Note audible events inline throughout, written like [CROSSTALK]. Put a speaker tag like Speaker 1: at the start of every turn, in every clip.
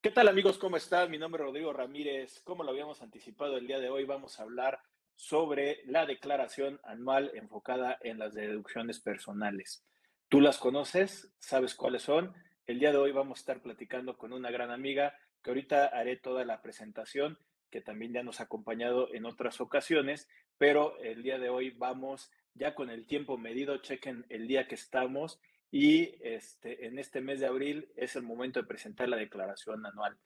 Speaker 1: ¿Qué tal amigos? ¿Cómo están? Mi nombre es Rodrigo Ramírez. Como lo habíamos anticipado el día de hoy, vamos a hablar sobre la declaración anual enfocada en las deducciones personales. ¿Tú las conoces? ¿Sabes cuáles son? El día de hoy vamos a estar platicando con una gran amiga que ahorita haré toda la presentación, que también ya nos ha acompañado en otras ocasiones, pero el día de hoy vamos ya con el tiempo medido, chequen el día que estamos y este, en este mes de abril es el momento de presentar la declaración anual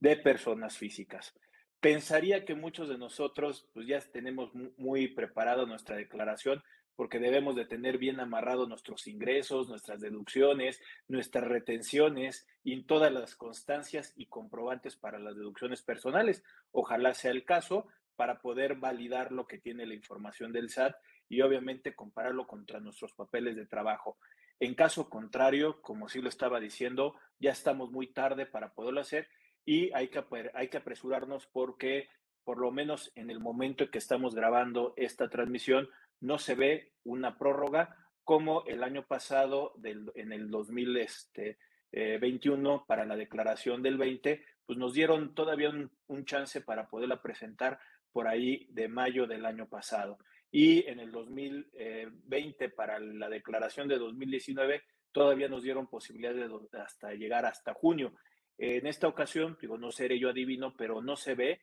Speaker 1: de personas físicas. Pensaría que muchos de nosotros pues ya tenemos muy preparada nuestra declaración porque debemos de tener bien amarrados nuestros ingresos, nuestras deducciones, nuestras retenciones y todas las constancias y comprobantes para las deducciones personales. Ojalá sea el caso para poder validar lo que tiene la información del SAT y obviamente compararlo contra nuestros papeles de trabajo. En caso contrario, como sí lo estaba diciendo, ya estamos muy tarde para poderlo hacer y hay que, hay que apresurarnos porque por lo menos en el momento en que estamos grabando esta transmisión, no se ve una prórroga como el año pasado, en el 2021, este, para la declaración del 20, pues nos dieron todavía un, un chance para poderla presentar por ahí de mayo del año pasado y en el 2020 para la declaración de 2019 todavía nos dieron posibilidad de hasta llegar hasta junio. En esta ocasión, digo, no seré yo adivino, pero no se ve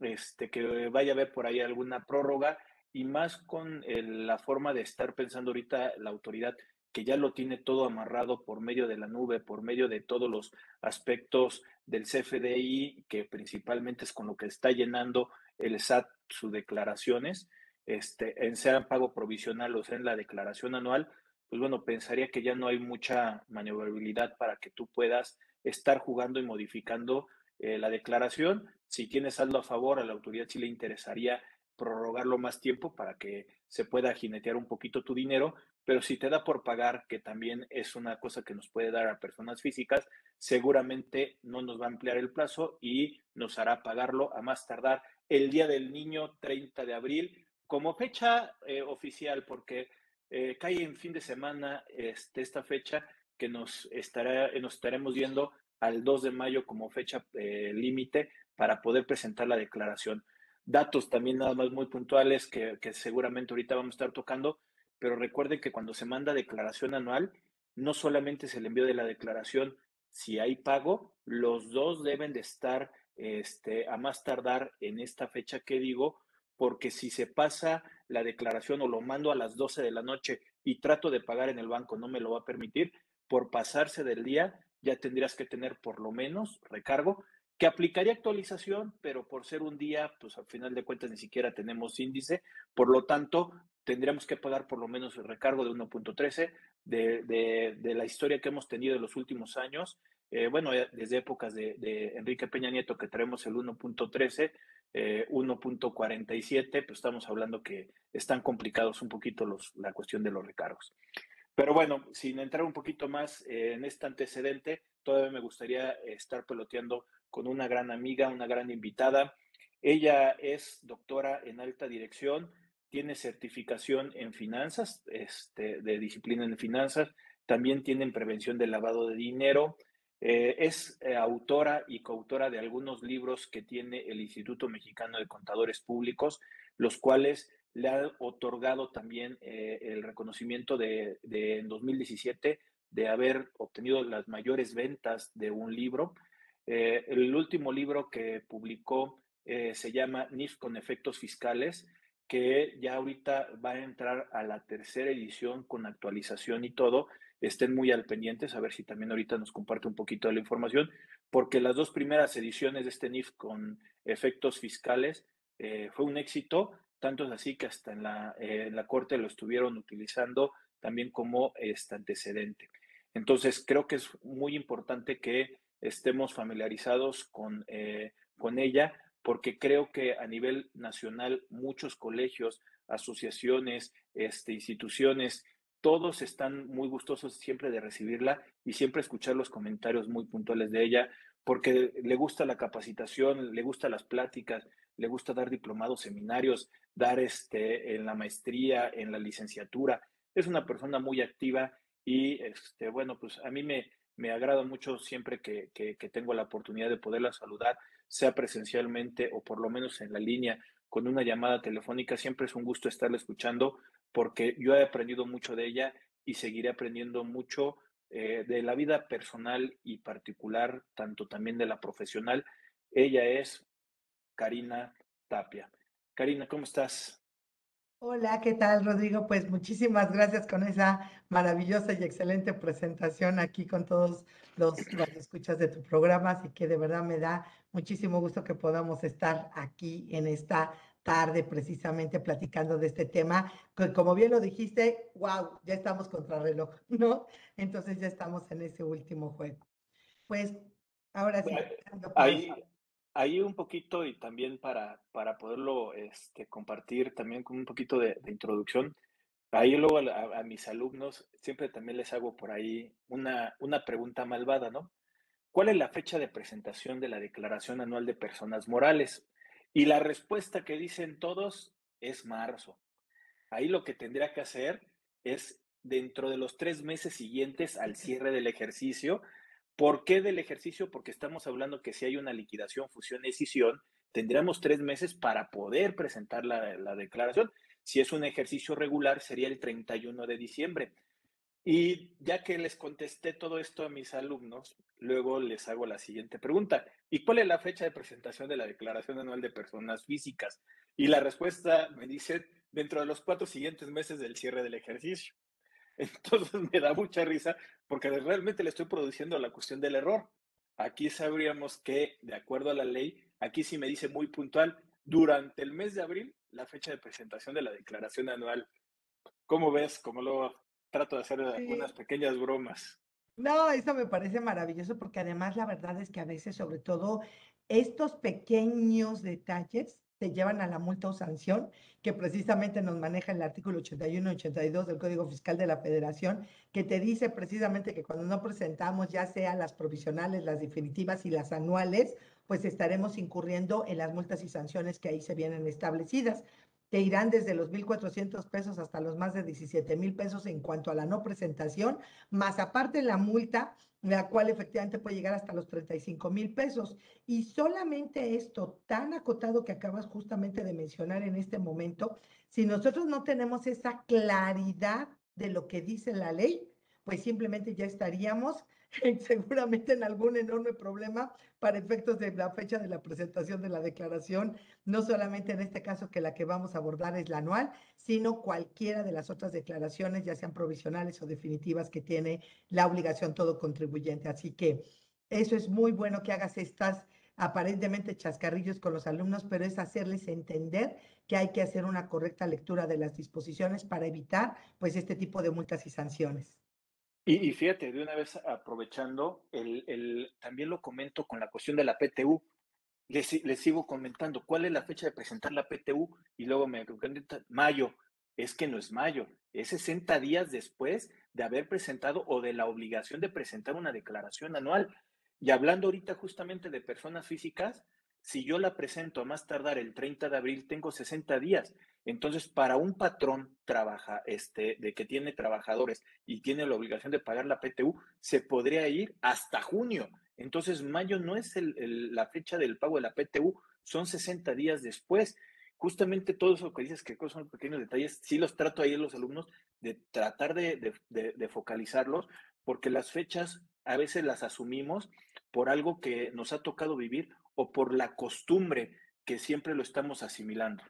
Speaker 1: este, que vaya a haber por ahí alguna prórroga y más con la forma de estar pensando ahorita la autoridad que ya lo tiene todo amarrado por medio de la nube, por medio de todos los aspectos del CFDI, que principalmente es con lo que está llenando el SAT sus declaraciones este, en sea pago provisional o sea en la declaración anual, pues bueno, pensaría que ya no hay mucha maniobrabilidad para que tú puedas estar jugando y modificando eh, la declaración. Si tienes saldo a favor, a la autoridad sí le interesaría prorrogarlo más tiempo para que se pueda jinetear un poquito tu dinero, pero si te da por pagar, que también es una cosa que nos puede dar a personas físicas, seguramente no nos va a ampliar el plazo y nos hará pagarlo a más tardar el día del niño 30 de abril como fecha eh, oficial, porque eh, cae en fin de semana este, esta fecha que nos, estará, nos estaremos viendo al 2 de mayo como fecha eh, límite para poder presentar la declaración. Datos también nada más muy puntuales que, que seguramente ahorita vamos a estar tocando, pero recuerden que cuando se manda declaración anual, no solamente es el envío de la declaración, si hay pago, los dos deben de estar este, a más tardar en esta fecha que digo, porque si se pasa la declaración o lo mando a las 12 de la noche y trato de pagar en el banco, no me lo va a permitir, por pasarse del día ya tendrías que tener por lo menos recargo, que aplicaría actualización, pero por ser un día, pues al final de cuentas ni siquiera tenemos índice, por lo tanto tendríamos que pagar por lo menos el recargo de 1.13 de, de, de, la historia que hemos tenido en los últimos años. Eh, bueno, desde épocas de, de, Enrique Peña Nieto que traemos el 1.13, 1.47, eh, pues estamos hablando que están complicados un poquito los, la cuestión de los recargos. Pero bueno, sin entrar un poquito más eh, en este antecedente, todavía me gustaría estar peloteando con una gran amiga, una gran invitada. Ella es doctora en alta dirección, tiene certificación en finanzas, este, de disciplina en finanzas, también tiene en prevención del lavado de dinero, eh, es eh, autora y coautora de algunos libros que tiene el Instituto Mexicano de Contadores Públicos, los cuales le han otorgado también eh, el reconocimiento de, de, en 2017 de haber obtenido las mayores ventas de un libro. el último libro que publicó se llama NIF con efectos fiscales, que ya ahorita va a entrar a la tercera edición con actualización y todo, estén muy al pendiente, a ver si también ahorita nos comparte un poquito de la información, porque las dos primeras ediciones de este NIF con efectos fiscales eh, fue un éxito, tanto es así que hasta en la, eh, en la Corte lo estuvieron utilizando también como este antecedente. Entonces, creo que es muy importante que estemos familiarizados con, eh, con ella, porque creo que a nivel nacional muchos colegios, asociaciones, este, instituciones todos están muy gustosos siempre de recibirla y siempre escuchar los comentarios muy puntuales de ella, porque le gusta la capacitación, le gusta las pláticas, le gusta dar diplomados, seminarios, dar este en la maestría, en la licenciatura. Es una persona muy activa y este bueno, pues a mí me Me agrada mucho siempre que, que, que tengo la oportunidad de poderla saludar, sea presencialmente o por lo menos en la línea con una llamada telefónica. Siempre es un gusto estarla escuchando porque yo he aprendido mucho de ella y seguiré aprendiendo mucho eh, de la vida personal y particular, tanto también de la profesional. Ella es Karina Tapia. Karina, ¿cómo estás?
Speaker 2: Hola, ¿qué tal, Rodrigo? Pues muchísimas gracias con esa maravillosa y excelente presentación aquí con todos los [CLEARS THROAT] escuchas de tu programa, así que de verdad me da muchísimo gusto que podamos estar aquí en esta tarde precisamente platicando de este tema, que como bien lo dijiste, wow, ya estamos contra reloj, [LAUGHS] ¿no? Entonces ya estamos en ese último juego. Pues ahora sí.
Speaker 1: Ahí, ahí un poquito y también para, para poderlo este, compartir también con un poquito de, introducción, ahí luego a, mis alumnos siempre también les hago por ahí una, una pregunta malvada, ¿no? ¿Cuál es la fecha de presentación de la Declaración Anual de Personas Morales? Y la respuesta que dicen todos es marzo. Ahí lo que tendría que hacer es dentro de los tres meses siguientes al cierre del ejercicio, ¿Por qué del ejercicio? Porque estamos hablando que si hay una liquidación, fusión, decisión, tendríamos tres meses para poder presentar la, la, declaración. Si es un ejercicio regular, sería el 31 de diciembre. Y ya que les contesté todo esto a mis alumnos, luego les hago la siguiente pregunta. ¿Y cuál es la fecha de presentación de la Declaración Anual de Personas Físicas? Y la respuesta me dice dentro de los cuatro siguientes meses del cierre del ejercicio. [LAUGHS] Entonces me da mucha risa porque realmente le estoy produciendo la cuestión del error. Aquí sabríamos que, de acuerdo a la ley, aquí sí me dice muy puntual, durante el mes de abril, la fecha de presentación de la declaración anual. ¿Cómo ves? Como lo trato de hacer algunas pequeñas bromas.
Speaker 2: No, eso me parece maravilloso porque además la verdad es que a veces, sobre todo, estos pequeños detalles te llevan a la multa o sanción, que precisamente nos maneja el artículo 81 y 82 del Código Fiscal de la Federación, que te dice precisamente que cuando no presentamos ya sea las provisionales, las definitivas y las anuales, pues estaremos incurriendo en las multas y sanciones que ahí se vienen establecidas. Te irán desde los 1.400 pesos hasta los más de 17 mil pesos en cuanto a la no presentación, más aparte la multa la cual efectivamente puede llegar hasta los 35 mil pesos. Y solamente esto tan acotado que acabas justamente de mencionar en este momento, si nosotros no tenemos esa claridad de lo que dice la ley, pues simplemente ya estaríamos [LAUGHS] seguramente en algún enorme problema para efectos de la fecha de la presentación de la declaración, no solamente en este caso que la que vamos a abordar es la anual, sino cualquiera de las otras declaraciones, ya sean provisionales o definitivas, que tiene la obligación todo contribuyente. Así que eso es muy bueno que hagas estas aparentemente chascarrillos con los alumnos, pero es hacerles entender que hay que hacer una correcta lectura de las disposiciones para evitar pues este tipo de multas y sanciones.
Speaker 1: Y, fíjate, de una vez aprovechando, el, también lo comento con la cuestión de la PTU. Les, les, sigo comentando, ¿cuál es la fecha de presentar la PTU? Y luego me mayo. Es que no es mayo, es 60 días después de haber presentado o de la obligación de presentar una declaración anual. Y hablando ahorita justamente de personas físicas, si yo la presento a más tardar el 30 de abril, tengo 60 días. Entonces, para un patrón trabaja, este, de que tiene trabajadores y tiene la obligación de pagar la PTU, se podría ir hasta junio. Entonces, mayo no es la fecha del pago de la PTU, son 60 días después. Justamente todo eso que dices que son pequeños detalles, sí los trato ahí los alumnos de tratar de, de focalizarlos, porque las fechas a veces las asumimos por algo que nos ha tocado vivir o por la costumbre que siempre lo estamos asimilando.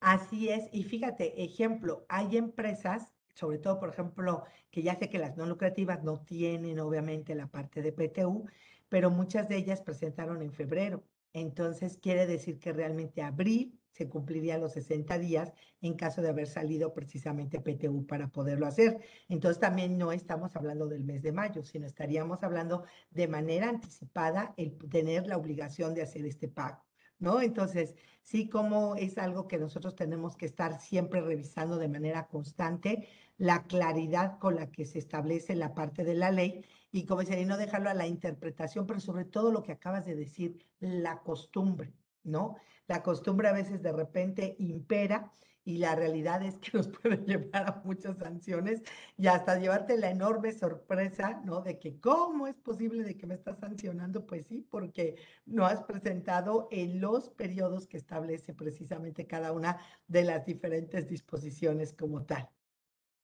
Speaker 2: Así es, y fíjate, ejemplo, hay empresas, sobre todo, por ejemplo, que ya sé que las no lucrativas no tienen obviamente la parte de PTU, pero muchas de ellas presentaron en febrero. Entonces, quiere decir que realmente abril se cumpliría los 60 días en caso de haber salido precisamente PTU para poderlo hacer. Entonces, también no estamos hablando del mes de mayo, sino estaríamos hablando de manera anticipada el tener la obligación de hacer este pago. ¿No? Entonces, sí como es algo que nosotros tenemos que estar siempre revisando de manera constante, la claridad con la que se establece la parte de la ley y como decía, y no dejarlo a la interpretación, pero sobre todo lo que acabas de decir, la costumbre. ¿No? La costumbre a veces de repente impera y la realidad es que [LAUGHS] nos puede llevar a muchas sanciones y hasta llevarte la enorme sorpresa, ¿no? De que cómo es posible de que me estás sancionando, pues sí, porque no has presentado en los periodos que establece precisamente cada una de las diferentes disposiciones como tal.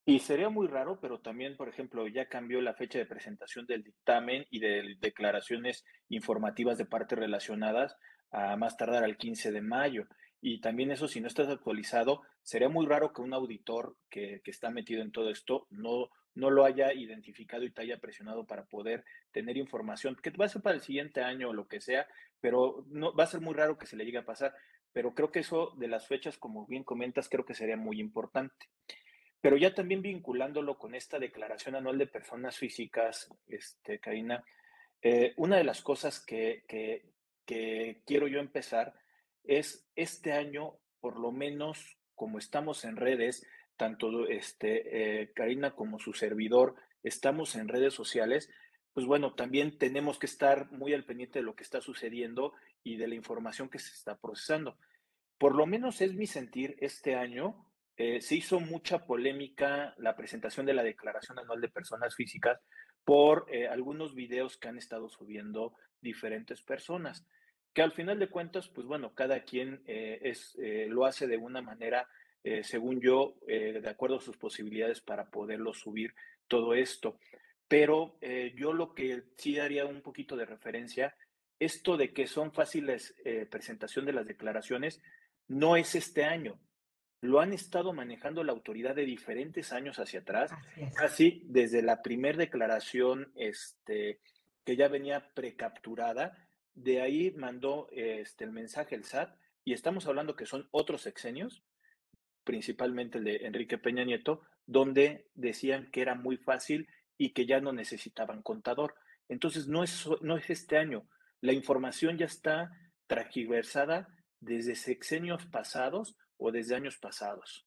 Speaker 1: Y sería muy raro, pero también, por ejemplo, ya cambió la fecha de presentación del dictamen y de declaraciones informativas de partes relacionadas a más tardar al 15 de mayo. Y también eso, si no estás actualizado, sería muy raro que un auditor que, está metido en todo esto no, no lo haya identificado y te haya presionado para poder tener información, que va a ser para el siguiente año o lo que sea, pero no, va a ser muy raro que se le llegue a pasar. Pero creo que eso de las fechas, como bien comentas, creo que sería muy importante. Pero ya también vinculándolo con esta declaración anual de personas físicas, este, Karina, eh, una de las cosas que, que quiero yo empezar es este año, por lo menos como estamos en redes, tanto este, eh, Karina como su servidor, estamos en redes sociales, pues bueno, también tenemos que estar muy al pendiente de lo que está sucediendo y de la información que se está procesando. Por lo menos es mi sentir, este año eh, se hizo mucha polémica la presentación de la Declaración Anual de Personas Físicas por eh, algunos videos que han estado subiendo diferentes personas que al final de cuentas, pues bueno, cada quien eh, es, eh, lo hace de una manera, eh, según yo, de acuerdo a sus posibilidades para poderlo subir todo esto. Pero yo lo que sí daría un poquito de referencia, esto de que son fáciles presentación de las declaraciones, no es este año. Lo han estado manejando la autoridad de diferentes años hacia atrás, así desde la primera declaración este, que ya venía precapturada de ahí mandó este, el mensaje el SAT y estamos hablando que son otros sexenios, principalmente el de Enrique Peña Nieto, donde decían que era muy fácil y que ya no necesitaban contador. Entonces, no es, no es este año. La información ya está tragiversada desde sexenios pasados o desde años pasados.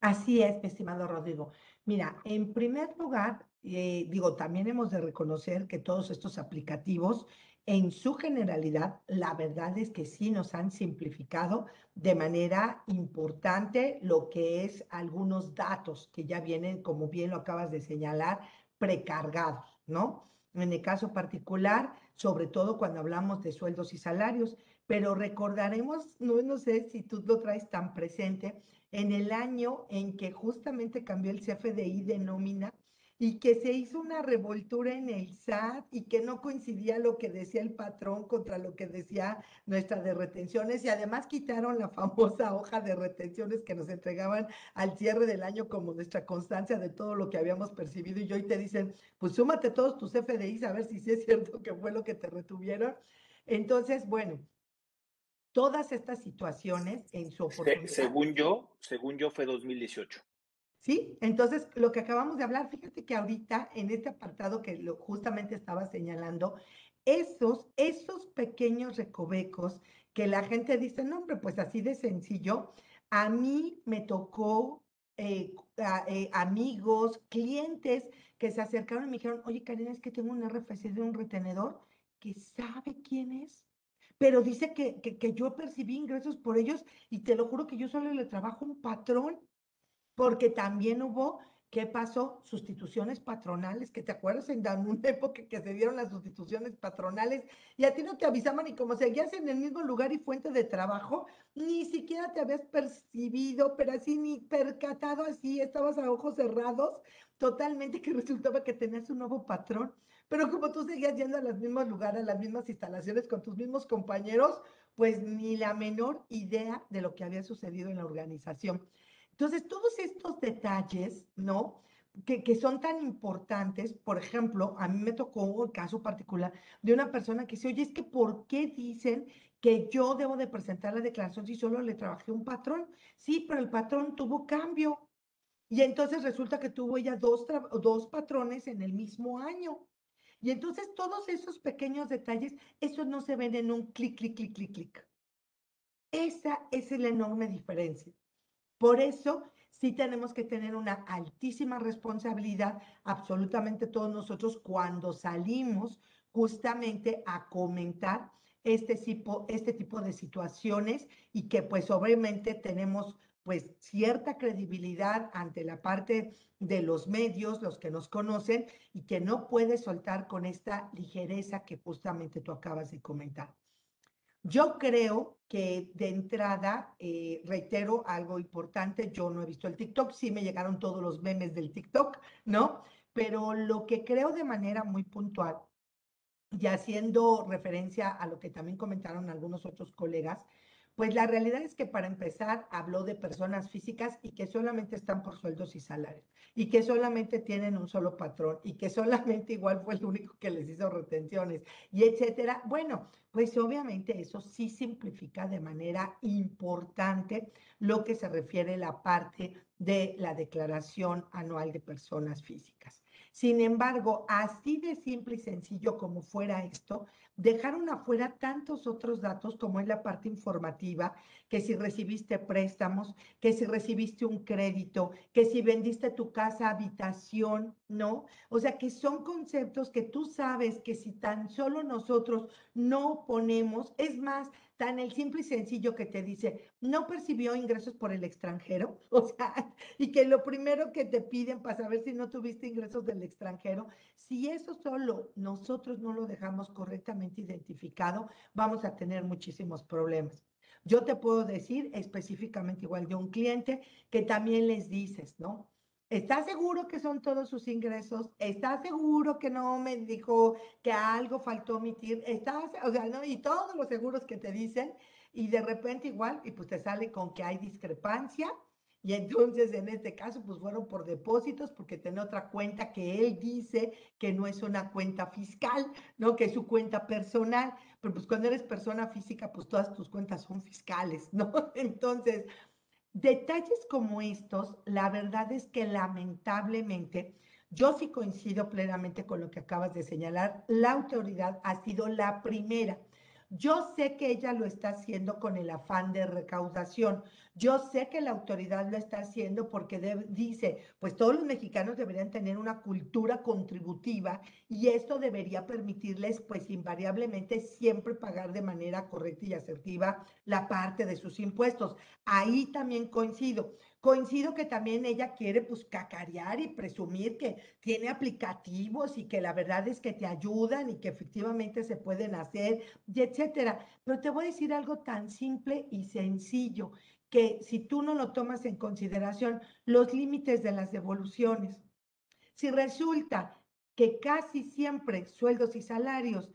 Speaker 2: Así es, estimado Rodrigo. Mira, en primer lugar, eh, digo, también hemos de reconocer que todos estos aplicativos en su generalidad, la verdad es que sí nos han simplificado de manera importante lo que es algunos datos que ya vienen, como bien lo acabas de señalar, precargados, ¿no? En el caso particular, sobre todo cuando hablamos de sueldos y salarios, pero recordaremos, no, no sé si tú lo traes tan presente, en el año en que justamente cambió el CFDI de nómina, y que se hizo una revoltura en el SAT y que no coincidía lo que decía el patrón contra lo que decía nuestra de retenciones y además quitaron la [LAUGHS] famosa hoja de retenciones que nos entregaban al cierre del año como nuestra constancia de todo lo que habíamos percibido y hoy te dicen, pues súmate todos tus FDIs a ver si sí es cierto que fue lo que te retuvieron. Entonces, bueno, todas estas situaciones en su
Speaker 1: oportunidad. Según yo, según yo fue 2018.
Speaker 2: ¿Sí? Entonces, lo que acabamos de hablar, fíjate que ahorita en este apartado que lo, justamente estaba señalando, esos, esos pequeños recovecos que la gente dice, no, hombre, pues así de sencillo, a mí me tocó eh, eh, amigos, clientes que se acercaron y me dijeron, oye, Karina, es que tengo un RFC de un retenedor que sabe quién es, pero dice que, que, que yo percibí ingresos por ellos y te lo juro que yo solo le trabajo un patrón porque también hubo, ¿qué pasó? Sustituciones patronales, que te acuerdas en una [LAUGHS] época que se dieron las sustituciones patronales y a ti no te avisaban y como seguías en el mismo lugar y fuente de trabajo, ni siquiera te habías percibido, pero así ni percatado así, estabas a ojos cerrados, totalmente que [LAUGHS] resultaba que tenías un nuevo patrón. Pero como tú seguías yendo a los mismos lugares, a las mismas instalaciones con tus mismos compañeros, pues ni la menor idea de lo que había sucedido en la organización. Entonces, todos estos detalles, ¿no? Que, que, son tan importantes, por ejemplo, a mí me tocó un caso particular de una persona que dice, oye, es que ¿por qué dicen que yo debo de presentar la declaración si solo le trabajé un patrón? Sí, pero el patrón tuvo cambio. Y entonces resulta que tuvo ella dos, dos patrones en el mismo año. Y entonces todos esos pequeños detalles, esos no se ven en un clic, clic, clic, clic, clic. Esa es la enorme diferencia. Por eso sí tenemos que tener una altísima responsabilidad, absolutamente todos nosotros, cuando salimos justamente a comentar este tipo, este tipo de situaciones y que pues obviamente tenemos pues cierta credibilidad ante la parte de los medios, los que nos conocen, y que no puede soltar con esta ligereza que justamente tú acabas de comentar. Yo creo que de entrada, eh, reitero algo importante, yo no he visto el TikTok, sí me llegaron todos los memes del TikTok, ¿no? Pero lo que creo de manera muy puntual, y haciendo referencia a lo que también comentaron algunos otros colegas, pues la realidad es que para empezar habló de personas físicas y que solamente están por sueldos y salarios y que solamente tienen un solo patrón y que solamente igual fue el único que les hizo retenciones y etcétera. Bueno, pues obviamente eso sí simplifica de manera importante lo que se refiere a la parte de la declaración anual de personas físicas. Sin embargo, así de simple y sencillo como fuera esto, dejaron afuera tantos otros datos como es la parte informativa, que si recibiste préstamos, que si recibiste un crédito, que si vendiste tu casa, habitación, ¿no? O sea, que son conceptos que tú sabes que si tan solo nosotros no ponemos, es más, tan el simple y sencillo que te dice, no percibió ingresos por el extranjero, [LAUGHS] o sea, y que lo primero que te piden para saber si no tuviste ingresos del extranjero, si eso solo nosotros no lo dejamos correctamente identificado, vamos a tener muchísimos problemas. Yo te puedo decir específicamente igual de un cliente que también les dices, ¿no? ¿Estás seguro que son todos sus ingresos? ¿Estás seguro que no me dijo que algo faltó omitir? ¿Estás, o sea, no? Y todos los seguros que te dicen, y de repente igual, y pues te sale con que hay discrepancia, y entonces en este caso, pues fueron por depósitos, porque tiene otra cuenta que él dice que no es una cuenta fiscal, ¿no? Que es su cuenta personal. Pero pues cuando eres persona física, pues todas tus cuentas son fiscales, ¿no? [LAUGHS] Entonces, Detalles como estos, la verdad es que lamentablemente, yo sí coincido plenamente con lo que acabas de señalar, la autoridad ha sido la primera yo sé que ella lo está haciendo con el afán de recaudación. Yo sé que la autoridad lo está haciendo porque dice, pues todos los mexicanos deberían tener una cultura contributiva y esto debería permitirles, pues invariablemente, siempre pagar de manera correcta y asertiva la parte de sus impuestos. Ahí también coincido. Coincido que también ella quiere pues cacarear y presumir que tiene aplicativos y que la verdad es que te ayudan y que efectivamente se pueden hacer y etcétera. Pero te voy a decir algo tan simple y sencillo que si tú no lo tomas en consideración, los límites de las devoluciones. Si resulta que casi siempre sueldos y salarios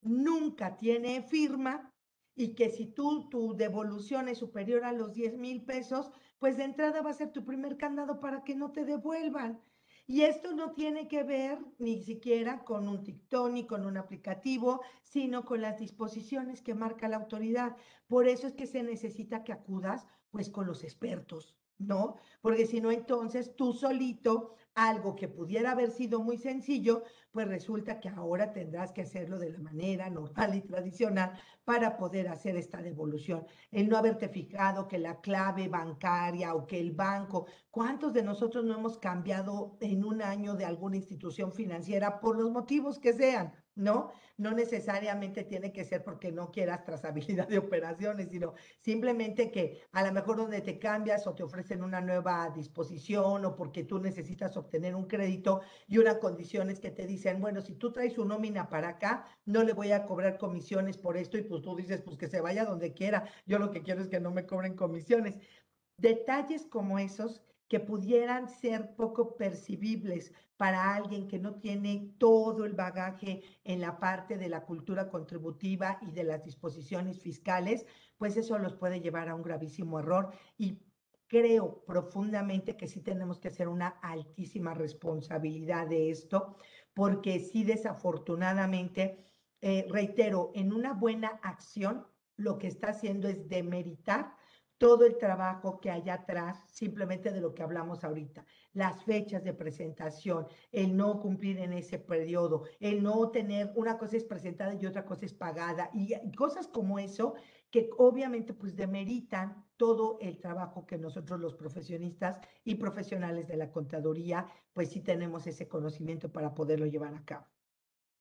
Speaker 2: nunca tiene firma y que si tú tu devolución es superior a los 10 mil pesos, pues de entrada va a ser tu primer candado para que no te devuelvan. Y esto no tiene que ver ni siquiera con un TikTok ni con un aplicativo, sino con las disposiciones que marca la autoridad. Por eso es que se necesita que acudas pues con los expertos, ¿no? Porque si no, entonces tú solito, algo que pudiera haber sido muy sencillo, pues resulta que ahora tendrás que hacerlo de la manera normal y tradicional para poder hacer esta devolución. El no haberte fijado que la clave bancaria o que el banco, ¿cuántos de nosotros no hemos cambiado en un año de alguna institución financiera por los motivos que sean? ¿No? No necesariamente tiene que ser porque no quieras trazabilidad de operaciones, sino simplemente que a lo mejor donde te cambias o te ofrecen una nueva disposición o porque tú necesitas obtener un crédito y una condición es que te dicen, bueno, si tú traes su nómina para acá, no le voy a cobrar comisiones por esto y pues tú dices, pues que se vaya donde quiera, yo lo que quiero es que no me cobren comisiones. Detalles como esos que pudieran ser poco percibibles para alguien que no tiene todo el bagaje en la parte de la cultura contributiva y de las disposiciones fiscales, pues eso los puede llevar a un gravísimo error. Y creo profundamente que sí tenemos que hacer una altísima responsabilidad de esto, porque sí desafortunadamente, eh, reitero, en una buena acción lo que está haciendo es demeritar todo el trabajo que hay atrás, simplemente de lo que hablamos ahorita, las fechas de presentación, el no cumplir en ese periodo, el no tener, una cosa es presentada y otra cosa es pagada, y, cosas como eso que obviamente pues demeritan todo el trabajo que nosotros los profesionistas y profesionales de la contaduría, pues sí tenemos ese conocimiento para poderlo llevar a cabo.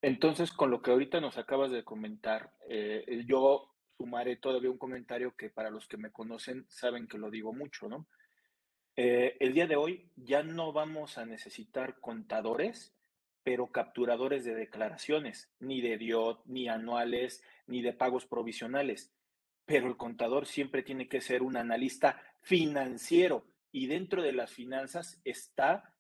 Speaker 1: Entonces, con lo que ahorita nos acabas de comentar, eh, yo sumaré todavía un comentario que para los que me conocen saben que lo digo mucho, ¿no? Eh, el día de hoy ya no vamos a necesitar contadores, pero capturadores de declaraciones, ni de DIOT, ni anuales, ni de pagos provisionales. Pero el contador siempre tiene que ser un analista financiero y dentro de las finanzas está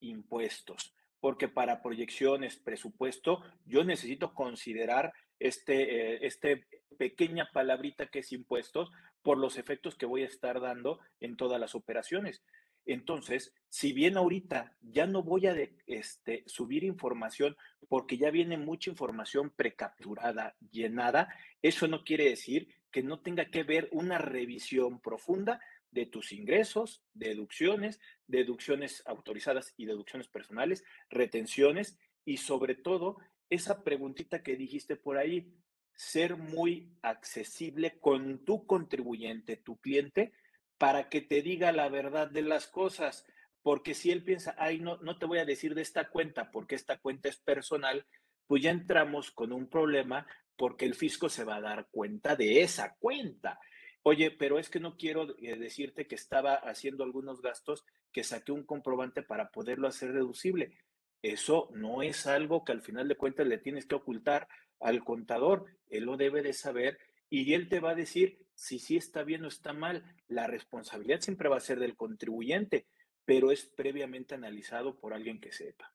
Speaker 1: impuestos porque para proyecciones, presupuesto, yo necesito considerar este, eh, este pequeña palabrita que es impuestos por los efectos que voy a estar dando en todas las operaciones. Entonces, si bien ahorita ya no voy a este, subir información porque ya viene mucha información precapturada, llenada, eso no quiere decir que no tenga que ver una revisión profunda de tus ingresos, deducciones, deducciones autorizadas y deducciones personales, retenciones y sobre todo esa preguntita que dijiste por ahí, ser muy accesible con tu contribuyente, tu cliente, para que te diga la verdad de las cosas. Porque si él piensa, ay, no, no te voy a decir de esta cuenta porque esta cuenta es personal, pues ya entramos con un problema porque el fisco se va a dar cuenta de esa cuenta. Oye, pero es que no quiero eh, decirte que estaba haciendo algunos gastos que saqué un comprobante para poderlo hacer deducible. Eso no es algo que al final de cuentas le tienes que ocultar al contador. Él lo debe de saber y él te va a decir si sí está bien o está mal. La responsabilidad siempre va a ser del contribuyente, pero es previamente analizado por alguien que sepa.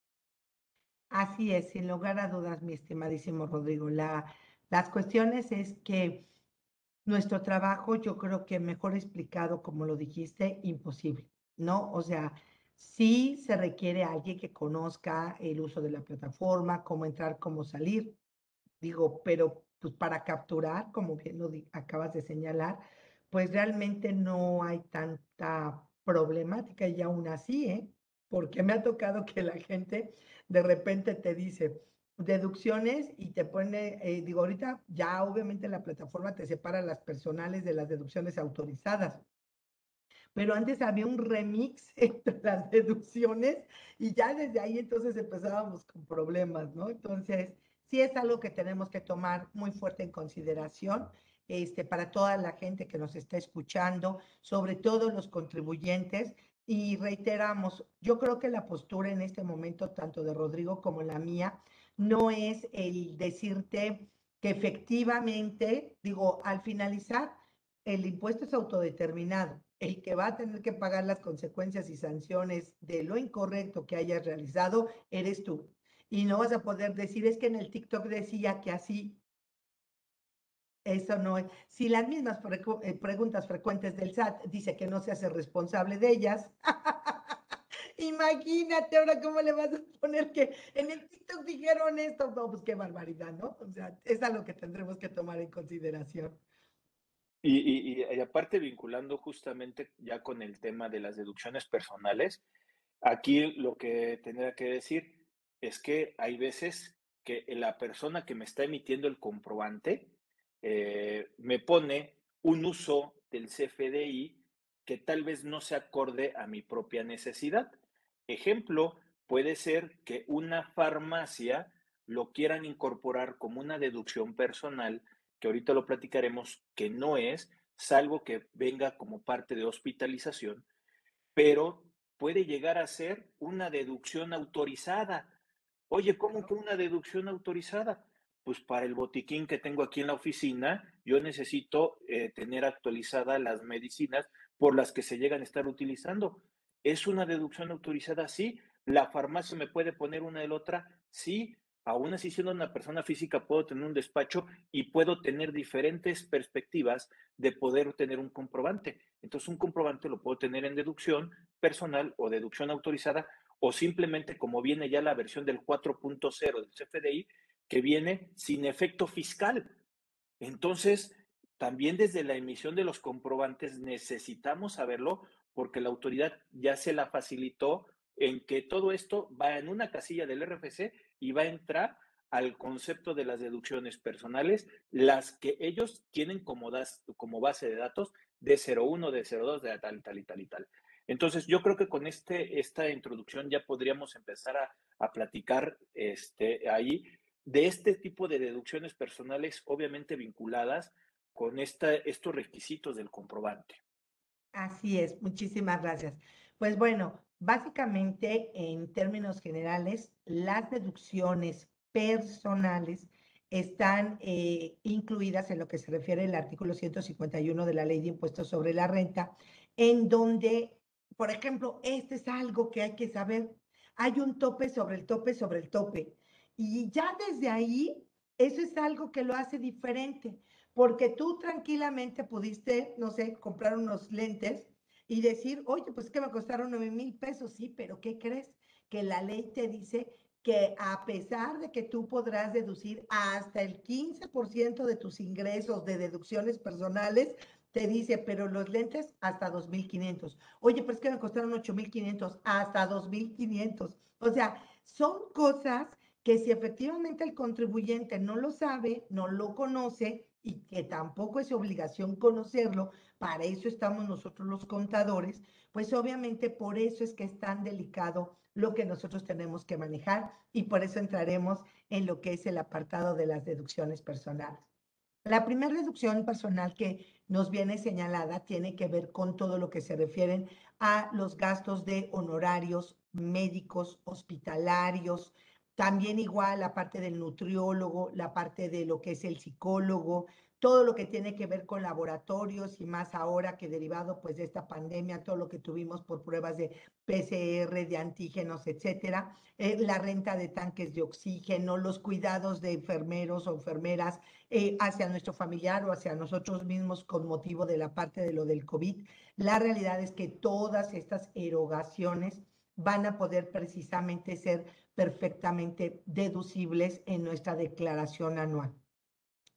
Speaker 2: Así es, sin lugar a dudas, mi estimadísimo Rodrigo. La, las cuestiones es que nuestro trabajo, yo creo que mejor explicado, como lo dijiste, imposible, ¿no? O sea, sí se requiere alguien que conozca el uso de la plataforma, cómo entrar, cómo salir, digo, pero pues para capturar, como bien lo acabas de señalar, pues realmente no hay tanta problemática y aún así, ¿eh? Porque me ha tocado que la gente de repente te dice, deducciones y te pone, eh, digo, ahorita ya obviamente la plataforma te separa las personales de las deducciones autorizadas. Pero antes había un remix [LAUGHS] entre las deducciones y ya desde ahí entonces empezábamos con problemas, ¿no? Entonces, sí es algo que tenemos que tomar muy fuerte en consideración este, para toda la gente que nos está escuchando, sobre todo los contribuyentes. Y reiteramos, yo creo que la postura en este momento, tanto de Rodrigo como la mía, no es el decirte que efectivamente, digo, al finalizar, el impuesto es autodeterminado. El que va a tener que pagar las consecuencias y sanciones de lo incorrecto que hayas realizado eres tú. Y no vas a poder decir, es que en el TikTok decía que así. Eso no es. Si las mismas eh, preguntas frecuentes del SAT dice que no se hace responsable de ellas, [LAUGHS] Imagínate ahora cómo le vas a poner que en el TikTok dijeron esto. No, pues qué barbaridad, ¿no? O sea, es algo que tendremos que tomar en consideración.
Speaker 1: Y, y, aparte vinculando justamente ya con el tema de las deducciones personales, aquí lo que tendría que decir es que hay veces que la persona que me está emitiendo el comprobante eh, me pone un uso del CFDI que tal vez no se acorde a mi propia necesidad. Ejemplo, puede ser que una farmacia lo quieran incorporar como una deducción personal, que ahorita lo platicaremos, que no es, salvo que venga como parte de hospitalización, pero puede llegar a ser una deducción autorizada. Oye, ¿cómo que una deducción autorizada? Pues para el botiquín que tengo aquí en la oficina, yo necesito eh, tener actualizadas las medicinas por las que se llegan a estar utilizando. ¿Es una deducción autorizada? Sí. ¿La farmacia me puede poner una de la otra? Sí. Aún así, siendo una persona física, puedo tener un despacho y puedo tener diferentes perspectivas de poder tener un comprobante. Entonces, un comprobante lo puedo tener en deducción personal o deducción autorizada o simplemente como viene ya la versión del 4.0 del CFDI, que viene sin efecto fiscal. Entonces, también desde la emisión de los comprobantes necesitamos saberlo porque la autoridad ya se la facilitó en que todo esto va en una casilla del RFC y va a entrar al concepto de las deducciones personales, las que ellos tienen como, como base de datos de 01, de 02, de tal, tal y tal y tal. Entonces, yo creo que con este, esta introducción ya podríamos empezar a, a platicar este, ahí de este tipo de deducciones personales, obviamente vinculadas con esta, estos requisitos del comprobante.
Speaker 2: Así es, muchísimas gracias. Pues bueno, básicamente en términos generales, las deducciones personales están eh, incluidas en lo que se refiere al artículo 151 de la Ley de Impuestos sobre la Renta, en donde, por ejemplo, este es algo que hay que saber. Hay un tope sobre el tope sobre el tope. Y ya desde ahí, eso es algo que lo hace diferente, porque tú tranquilamente pudiste, no sé, comprar unos lentes y decir, oye, pues que me costaron 9 mil pesos, sí, pero ¿qué crees? Que la ley te dice que a pesar de que tú podrás deducir hasta el 15% de tus ingresos de deducciones personales, te dice, pero los lentes hasta 2.500. Oye, pues que me costaron 8.500, hasta 2.500. O sea, son cosas que si efectivamente el contribuyente no lo sabe, no lo conoce y que tampoco es obligación conocerlo, para eso estamos nosotros los contadores, pues obviamente por eso es que es tan delicado lo que nosotros tenemos que manejar y por eso entraremos en lo que es el apartado de las deducciones personales. La primera deducción personal que nos viene señalada tiene que ver con todo lo que se refieren a los gastos de honorarios médicos, hospitalarios, también igual la parte del nutriólogo, la parte de lo que es el psicólogo, todo lo que tiene que ver con laboratorios y más ahora que derivado pues de esta pandemia, todo lo que tuvimos por pruebas de PCR, de antígenos, etcétera, eh, la renta de tanques de oxígeno, los cuidados de enfermeros o enfermeras eh, hacia nuestro familiar o hacia nosotros mismos con motivo de la parte de lo del COVID. La realidad es que todas estas erogaciones van a poder precisamente ser perfectamente deducibles en nuestra declaración anual.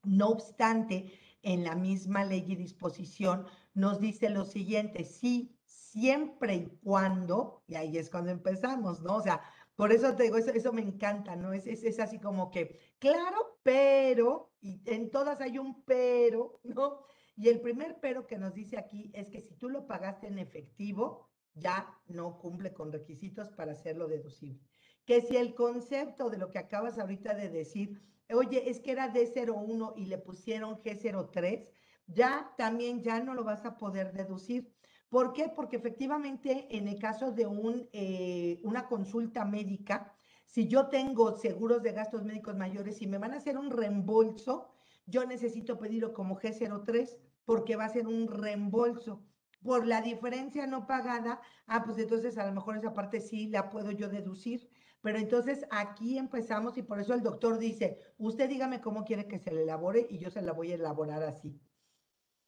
Speaker 2: No obstante, en la misma ley y disposición nos dice lo siguiente, sí, siempre y cuando, y ahí es cuando empezamos, ¿no? O sea, por eso te digo, eso, eso me encanta, ¿no? Es, es, es, así como que, claro, pero, y en todas hay un pero, ¿no? Y el primer pero que nos dice aquí es que si tú lo pagaste en efectivo, ya no cumple con requisitos para hacerlo deducible. Que si el concepto de lo que acabas ahorita de decir oye, es que era D01 y le pusieron G03, ya también ya no lo vas a poder deducir. ¿Por qué? Porque efectivamente en el caso de un, eh, una consulta médica, si yo tengo seguros de gastos médicos mayores y me van a hacer un reembolso, yo necesito pedirlo como G03 porque va a ser un reembolso. Por la diferencia no pagada, ah, pues entonces a lo mejor esa parte sí la puedo yo deducir. Pero entonces aquí empezamos y por eso el doctor dice, usted dígame cómo quiere que se le elabore y yo se la voy a elaborar así.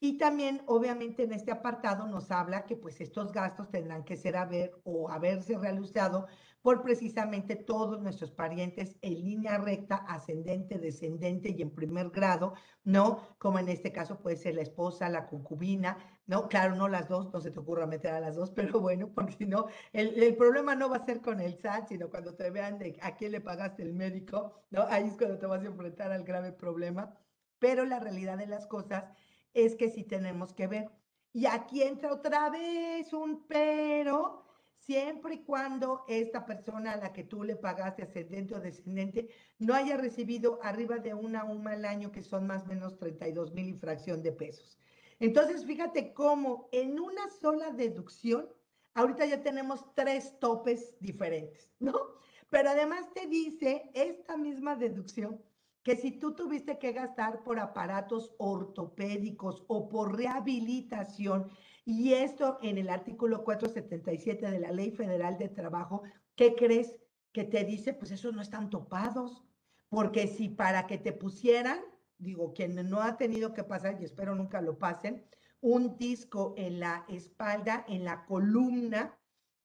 Speaker 2: Y también, obviamente, en este apartado nos habla que pues estos gastos tendrán que ser haber o haberse realizado por precisamente todos nuestros parientes en línea recta, ascendente, descendente y en primer grado, ¿no? Como en este caso puede ser la esposa, la concubina, ¿no? Claro, no las dos, no se te ocurra meter a las dos, [LAUGHS] pero bueno, porque si no, el, el problema no va a ser con el SAT, sino cuando te vean de a quién le pagaste el médico, ¿no? Ahí es cuando te vas a enfrentar al grave problema. Pero la realidad de las cosas es que sí tenemos que ver. Y aquí entra otra vez un pero, siempre y cuando esta persona a la que tú le pagaste ascendente o descendente no haya recibido arriba de una UMA al año, que son más o menos 32 mil infracción de pesos. Entonces, fíjate cómo en una sola deducción, ahorita ya tenemos tres topes diferentes, ¿no? Pero además te dice esta misma deducción que si tú tuviste que gastar por aparatos ortopédicos o por rehabilitación y esto en el artículo 477 de la Ley Federal de Trabajo, ¿qué crees que te dice? Pues esos no están topados, porque si para que te pusieran, digo, quien no ha tenido que pasar, y espero nunca lo pasen, un disco en la espalda, en la columna,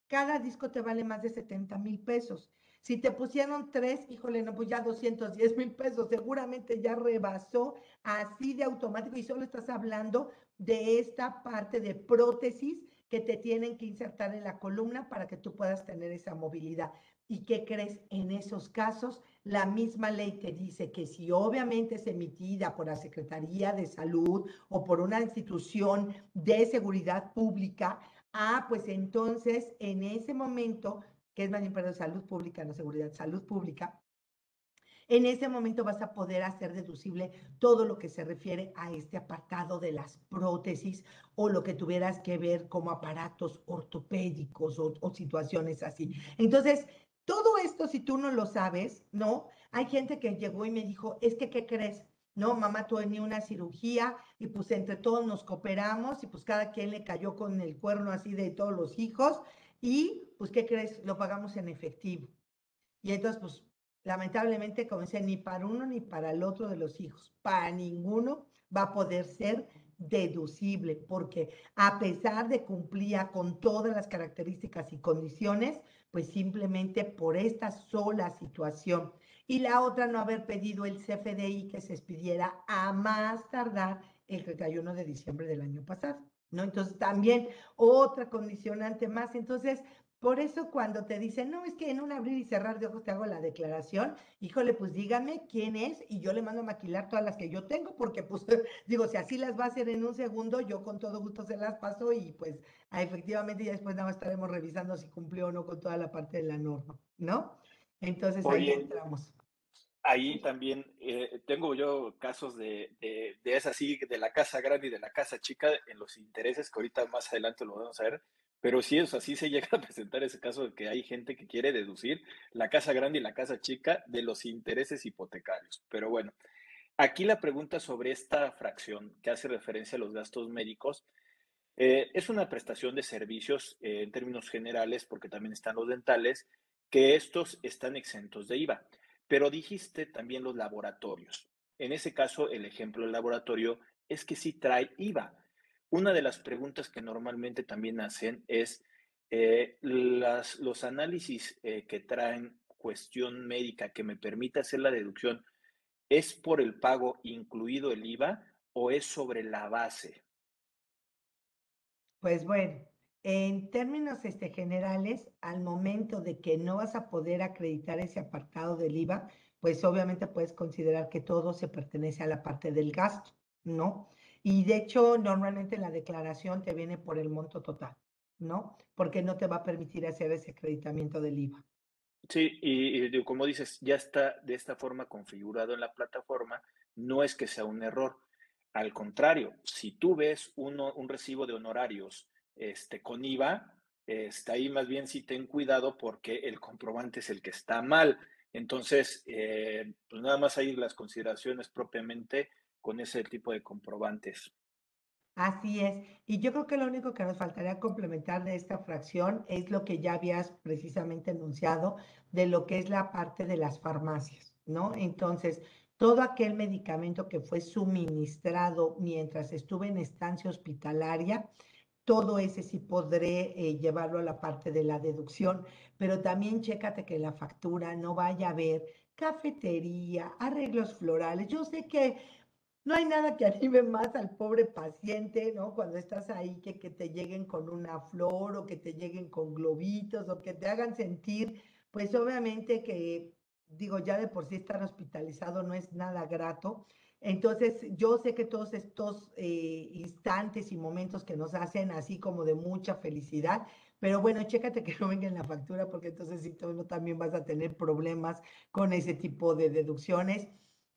Speaker 2: cada disco te vale más de 70 mil pesos. Si te pusieron tres, híjole, no, pues ya 210 mil pesos, seguramente ya rebasó así de automático y solo estás hablando de esta parte de prótesis que te tienen que insertar en la columna para que tú puedas tener esa movilidad. ¿Y qué crees? En esos casos, la misma ley te dice que si obviamente es emitida por la Secretaría de Salud o por una institución de seguridad pública, ah, pues entonces en ese momento que es más importante salud pública, no seguridad, salud pública, en ese momento vas a poder hacer deducible todo lo que se refiere a este apartado de las prótesis o lo que tuvieras que ver como aparatos ortopédicos o, situaciones así. Entonces, todo esto, si tú no lo sabes, ¿no? Hay gente que llegó y me dijo, es que, ¿qué crees? No, mamá tenía una cirugía y pues entre todos nos cooperamos y pues cada quien le cayó con el cuerno así de todos los hijos y pues, ¿qué crees? Lo pagamos en efectivo. Y entonces, pues, lamentablemente, como decía, ni para uno ni para el otro de los hijos, para ninguno va a poder ser deducible, porque a pesar de cumplir con todas las características y condiciones, pues simplemente por esta sola situación. Y la otra, no haber pedido el CFDI que se expidiera a más tardar el 31 de diciembre del año pasado, ¿no? Entonces también otra condicionante más. Entonces, por eso cuando te dicen, no, es que en un abrir y cerrar de ojos te hago la declaración, híjole, pues dígame quién es y yo le mando a maquilar todas las que yo tengo, porque pues [LAUGHS] digo, si así las va a hacer en un segundo, yo con todo gusto se las paso y pues efectivamente ya después nada más estaremos revisando si cumplió o no con toda la parte de la norma, ¿no? Entonces ahí entramos.
Speaker 1: Ahí también eh, tengo yo casos de, de, esa sí, de la casa grande y de la casa chica en los intereses que ahorita más adelante lo vamos a ver pero sí, es así se [LAUGHS] llega a presentar ese caso de que hay gente que quiere deducir la casa grande y la casa chica de los intereses hipotecarios. Pero bueno, aquí la pregunta sobre esta fracción que hace referencia a los gastos médicos eh, es una prestación de servicios eh, en términos generales, porque también están los dentales, que estos están exentos de IVA. Pero dijiste también los laboratorios. En ese caso, el ejemplo del laboratorio es que sí trae IVA una de las preguntas que normalmente también hacen es eh, las, los análisis eh, que traen cuestión médica que me permite hacer la deducción, ¿es por el pago incluido el IVA o es sobre la base?
Speaker 2: Pues bueno, en términos este, generales, al momento de que no vas a poder acreditar ese apartado del IVA, pues obviamente puedes considerar que todo se pertenece a la parte del gasto, ¿no? Y de hecho, normalmente la declaración te viene por el monto total, ¿no? Porque no te va a permitir hacer ese acreditamiento del IVA.
Speaker 1: Sí, y, como dices, ya está de esta forma configurado en la plataforma, no es que sea un error. Al contrario, si tú ves uno, un recibo de honorarios este, con IVA, está ahí más bien sí ten cuidado porque el comprobante es el que está mal. Entonces, eh, pues nada más ahí las consideraciones propiamente con ese tipo de comprobantes.
Speaker 2: Así es. Y yo creo que lo único que nos faltaría complementar de esta fracción es lo que ya habías precisamente anunciado de lo que es la parte de las farmacias, ¿no? Entonces, todo aquel medicamento que fue suministrado mientras estuve en estancia hospitalaria, todo ese sí podré eh, llevarlo a la parte de la deducción, pero también chécate que la factura no vaya a haber cafetería, arreglos florales. Yo sé que no hay nada que anime más al pobre paciente, ¿no? Cuando estás ahí, que, que te lleguen con una flor o que te lleguen con globitos o que te hagan sentir, pues obviamente que, digo, ya de por sí estar hospitalizado no es nada grato. Entonces, yo sé que todos estos eh, instantes y momentos que nos hacen así como de mucha felicidad, pero bueno, chécate que [LAUGHS] no venga en la factura porque entonces sí, tú también vas a tener problemas con ese tipo de deducciones.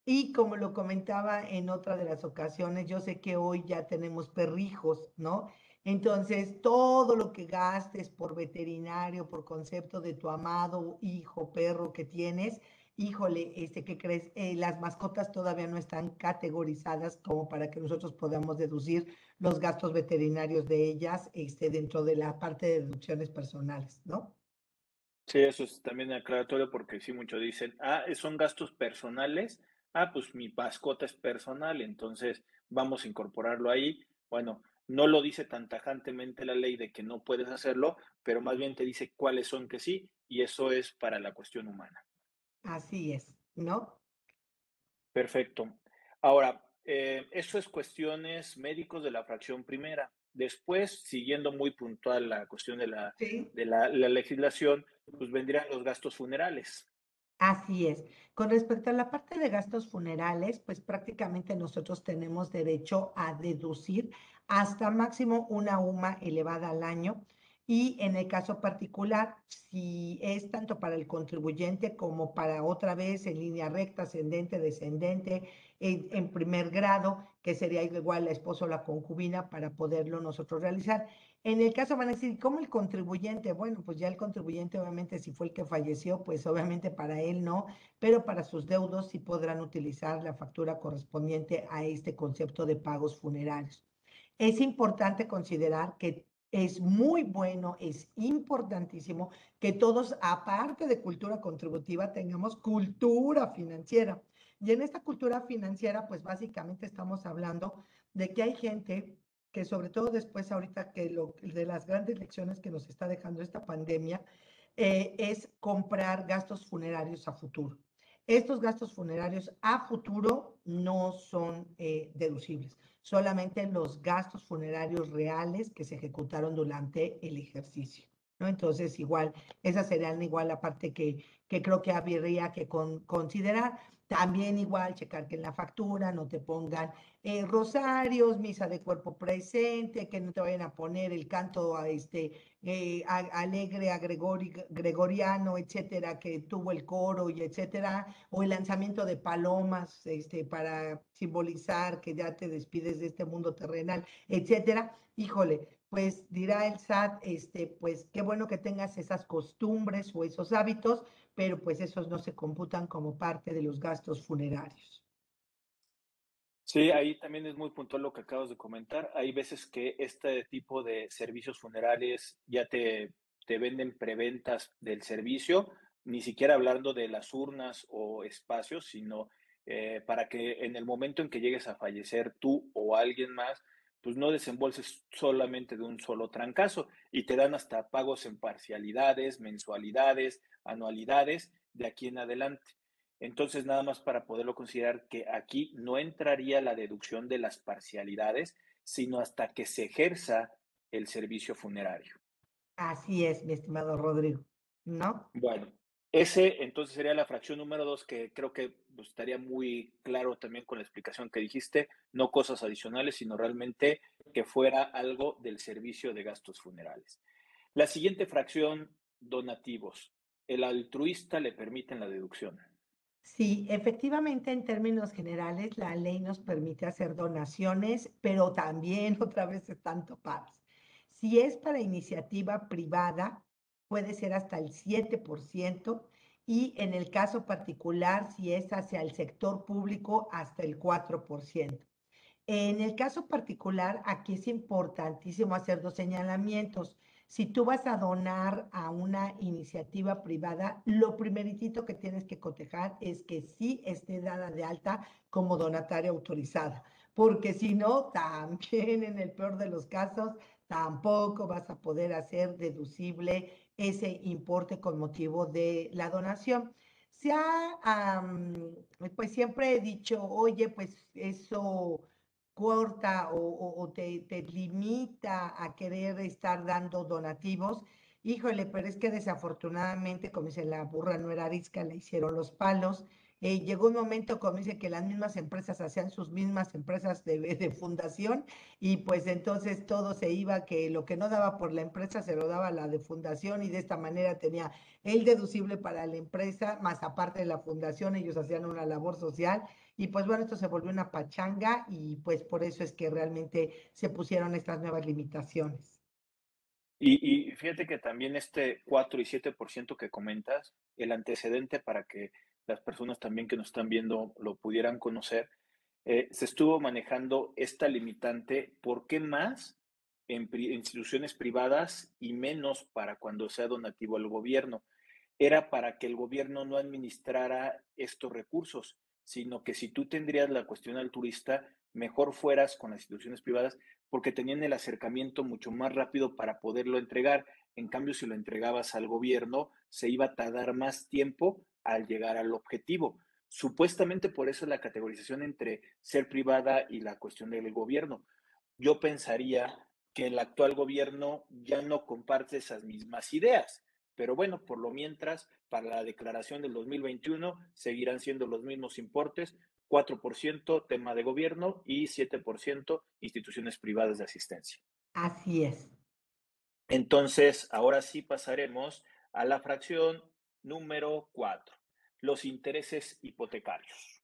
Speaker 2: Y como lo comentaba en otra de las ocasiones, yo sé que hoy ya tenemos perrijos, ¿no? Entonces, todo lo que gastes por veterinario, por concepto de tu amado hijo, perro que tienes, híjole, este, ¿qué crees? Eh, las mascotas todavía no están categorizadas como para que nosotros podamos deducir los gastos veterinarios de ellas este, dentro de la parte de deducciones personales, ¿no?
Speaker 1: Sí, eso es también aclaratorio porque sí, muchos dicen, ah, son gastos personales, ah, pues mi mascota es personal, entonces vamos a incorporarlo ahí. Bueno, no lo dice tan tajantemente la ley de que no puedes hacerlo, pero más bien te dice cuáles son que sí, y eso es para la cuestión humana.
Speaker 2: Así es, ¿no?
Speaker 1: Perfecto. Ahora, eh, eso es cuestiones médicos de la fracción primera. Después, siguiendo muy puntual la cuestión de la, de la legislación, pues vendrían los gastos funerales.
Speaker 2: Así es. Con respecto a la parte de gastos funerales, pues prácticamente nosotros tenemos derecho a deducir hasta máximo una UMA elevada al año. Y en el caso particular, si es tanto para el contribuyente como para otra vez en línea recta, ascendente, descendente, en, primer grado, que sería igual la esposa o la concubina para poderlo nosotros realizar. En el caso van a decir, ¿cómo el contribuyente? Bueno, pues ya el contribuyente obviamente si fue el que falleció, pues obviamente para él no, pero para sus deudos sí podrán utilizar la factura correspondiente a este concepto de pagos funerarios. Es importante considerar que es muy bueno, es importantísimo que todos, aparte de cultura contributiva, tengamos cultura financiera. Y en esta cultura financiera, pues básicamente estamos hablando de que hay gente que sobre todo después ahorita que lo, de las grandes lecciones que nos está dejando esta pandemia, eh, es comprar gastos funerarios a futuro. Estos gastos funerarios a futuro no son eh, deducibles solamente los gastos funerarios reales que se ejecutaron durante el ejercicio. ¿no? Entonces, igual, esa sería igual la parte que, que creo que habría que considerar. También igual checar que en la factura no te pongan eh, rosarios, misa de cuerpo presente, que no te vayan a poner el canto a este, eh, alegre a gregoriano, etcétera, que tuvo el coro y etcétera, o el lanzamiento de palomas este, para simbolizar que ya te despides de este mundo terrenal, etcétera. Híjole, pues dirá el SAT, este, pues qué bueno que tengas esas costumbres o esos hábitos, pero pues esos no se computan como parte de los gastos funerarios.
Speaker 1: Sí, ahí también es muy puntual lo que acabas de comentar. Hay veces que este tipo de servicios funerales ya te, te venden preventas del servicio, ni siquiera hablando de las urnas o espacios, sino eh, para que en el momento en que llegues a fallecer tú o alguien más, pues no desembolses solamente de un solo trancazo y te dan hasta pagos en parcialidades, mensualidades, anualidades de aquí en adelante. Entonces, nada más para poderlo considerar que aquí no entraría la deducción de las parcialidades, sino hasta que se ejerza el servicio funerario.
Speaker 2: Así es, mi estimado Rodrigo, ¿no?
Speaker 1: Bueno, ese entonces sería la fracción número dos que creo que pues, estaría muy claro también con la explicación que dijiste, no cosas adicionales, sino realmente que fuera algo del servicio de gastos funerales. La siguiente fracción, donativos. El altruista le permiten la deducción.
Speaker 2: Sí, efectivamente, en términos generales, la ley nos permite hacer donaciones, pero también [LAUGHS] otra vez están topadas. Si es para iniciativa privada, puede ser hasta el 7% y en el caso particular, si es hacia el sector público, hasta el 4%. En el caso particular, aquí es importantísimo hacer dos señalamientos. Si tú vas a donar a una iniciativa privada, lo primeritito que tienes que cotejar es que sí esté dada de alta como donataria autorizada, porque si no, también en el peor de los casos, tampoco vas a poder hacer deducible ese importe con motivo de la donación. Se ha, pues siempre he dicho, oye, pues eso corta o, te, limita a querer estar dando donativos. Híjole, pero es que desafortunadamente, como dice la burra no era arisca, le hicieron los palos eh, llegó un momento, como dice, que las mismas empresas hacían sus mismas empresas de, [LAUGHS] de, fundación y pues entonces todo se iba, que lo que no daba por la empresa se lo daba la de fundación y de esta manera tenía el deducible para la empresa, más aparte de la fundación, ellos hacían una labor social y pues bueno, esto se volvió una pachanga y pues por eso es que realmente se pusieron estas nuevas limitaciones.
Speaker 1: Y, y fíjate que también este 4 y 7% que comentas, el antecedente para que las personas también que nos están viendo lo pudieran conocer, eh, se estuvo manejando esta limitante, ¿por qué más en instituciones privadas y menos para cuando sea donativo al gobierno? Era para que el gobierno no administrara estos recursos, sino que si tú tendrías la cuestión al turista, mejor fueras con las instituciones privadas porque tenían el acercamiento mucho más rápido para poderlo entregar. En cambio, si lo entregabas al gobierno, se iba a tardar más tiempo al llegar al objetivo. Supuestamente por eso la categorización entre ser privada y la cuestión del gobierno. Yo pensaría que el actual gobierno ya no comparte esas mismas ideas, pero bueno, por lo mientras, para la declaración del 2021 seguirán siendo los mismos importes, 4% tema de gobierno y 7% instituciones privadas de asistencia.
Speaker 2: Así es.
Speaker 1: Entonces, ahora sí pasaremos a la fracción número 4, los intereses hipotecarios.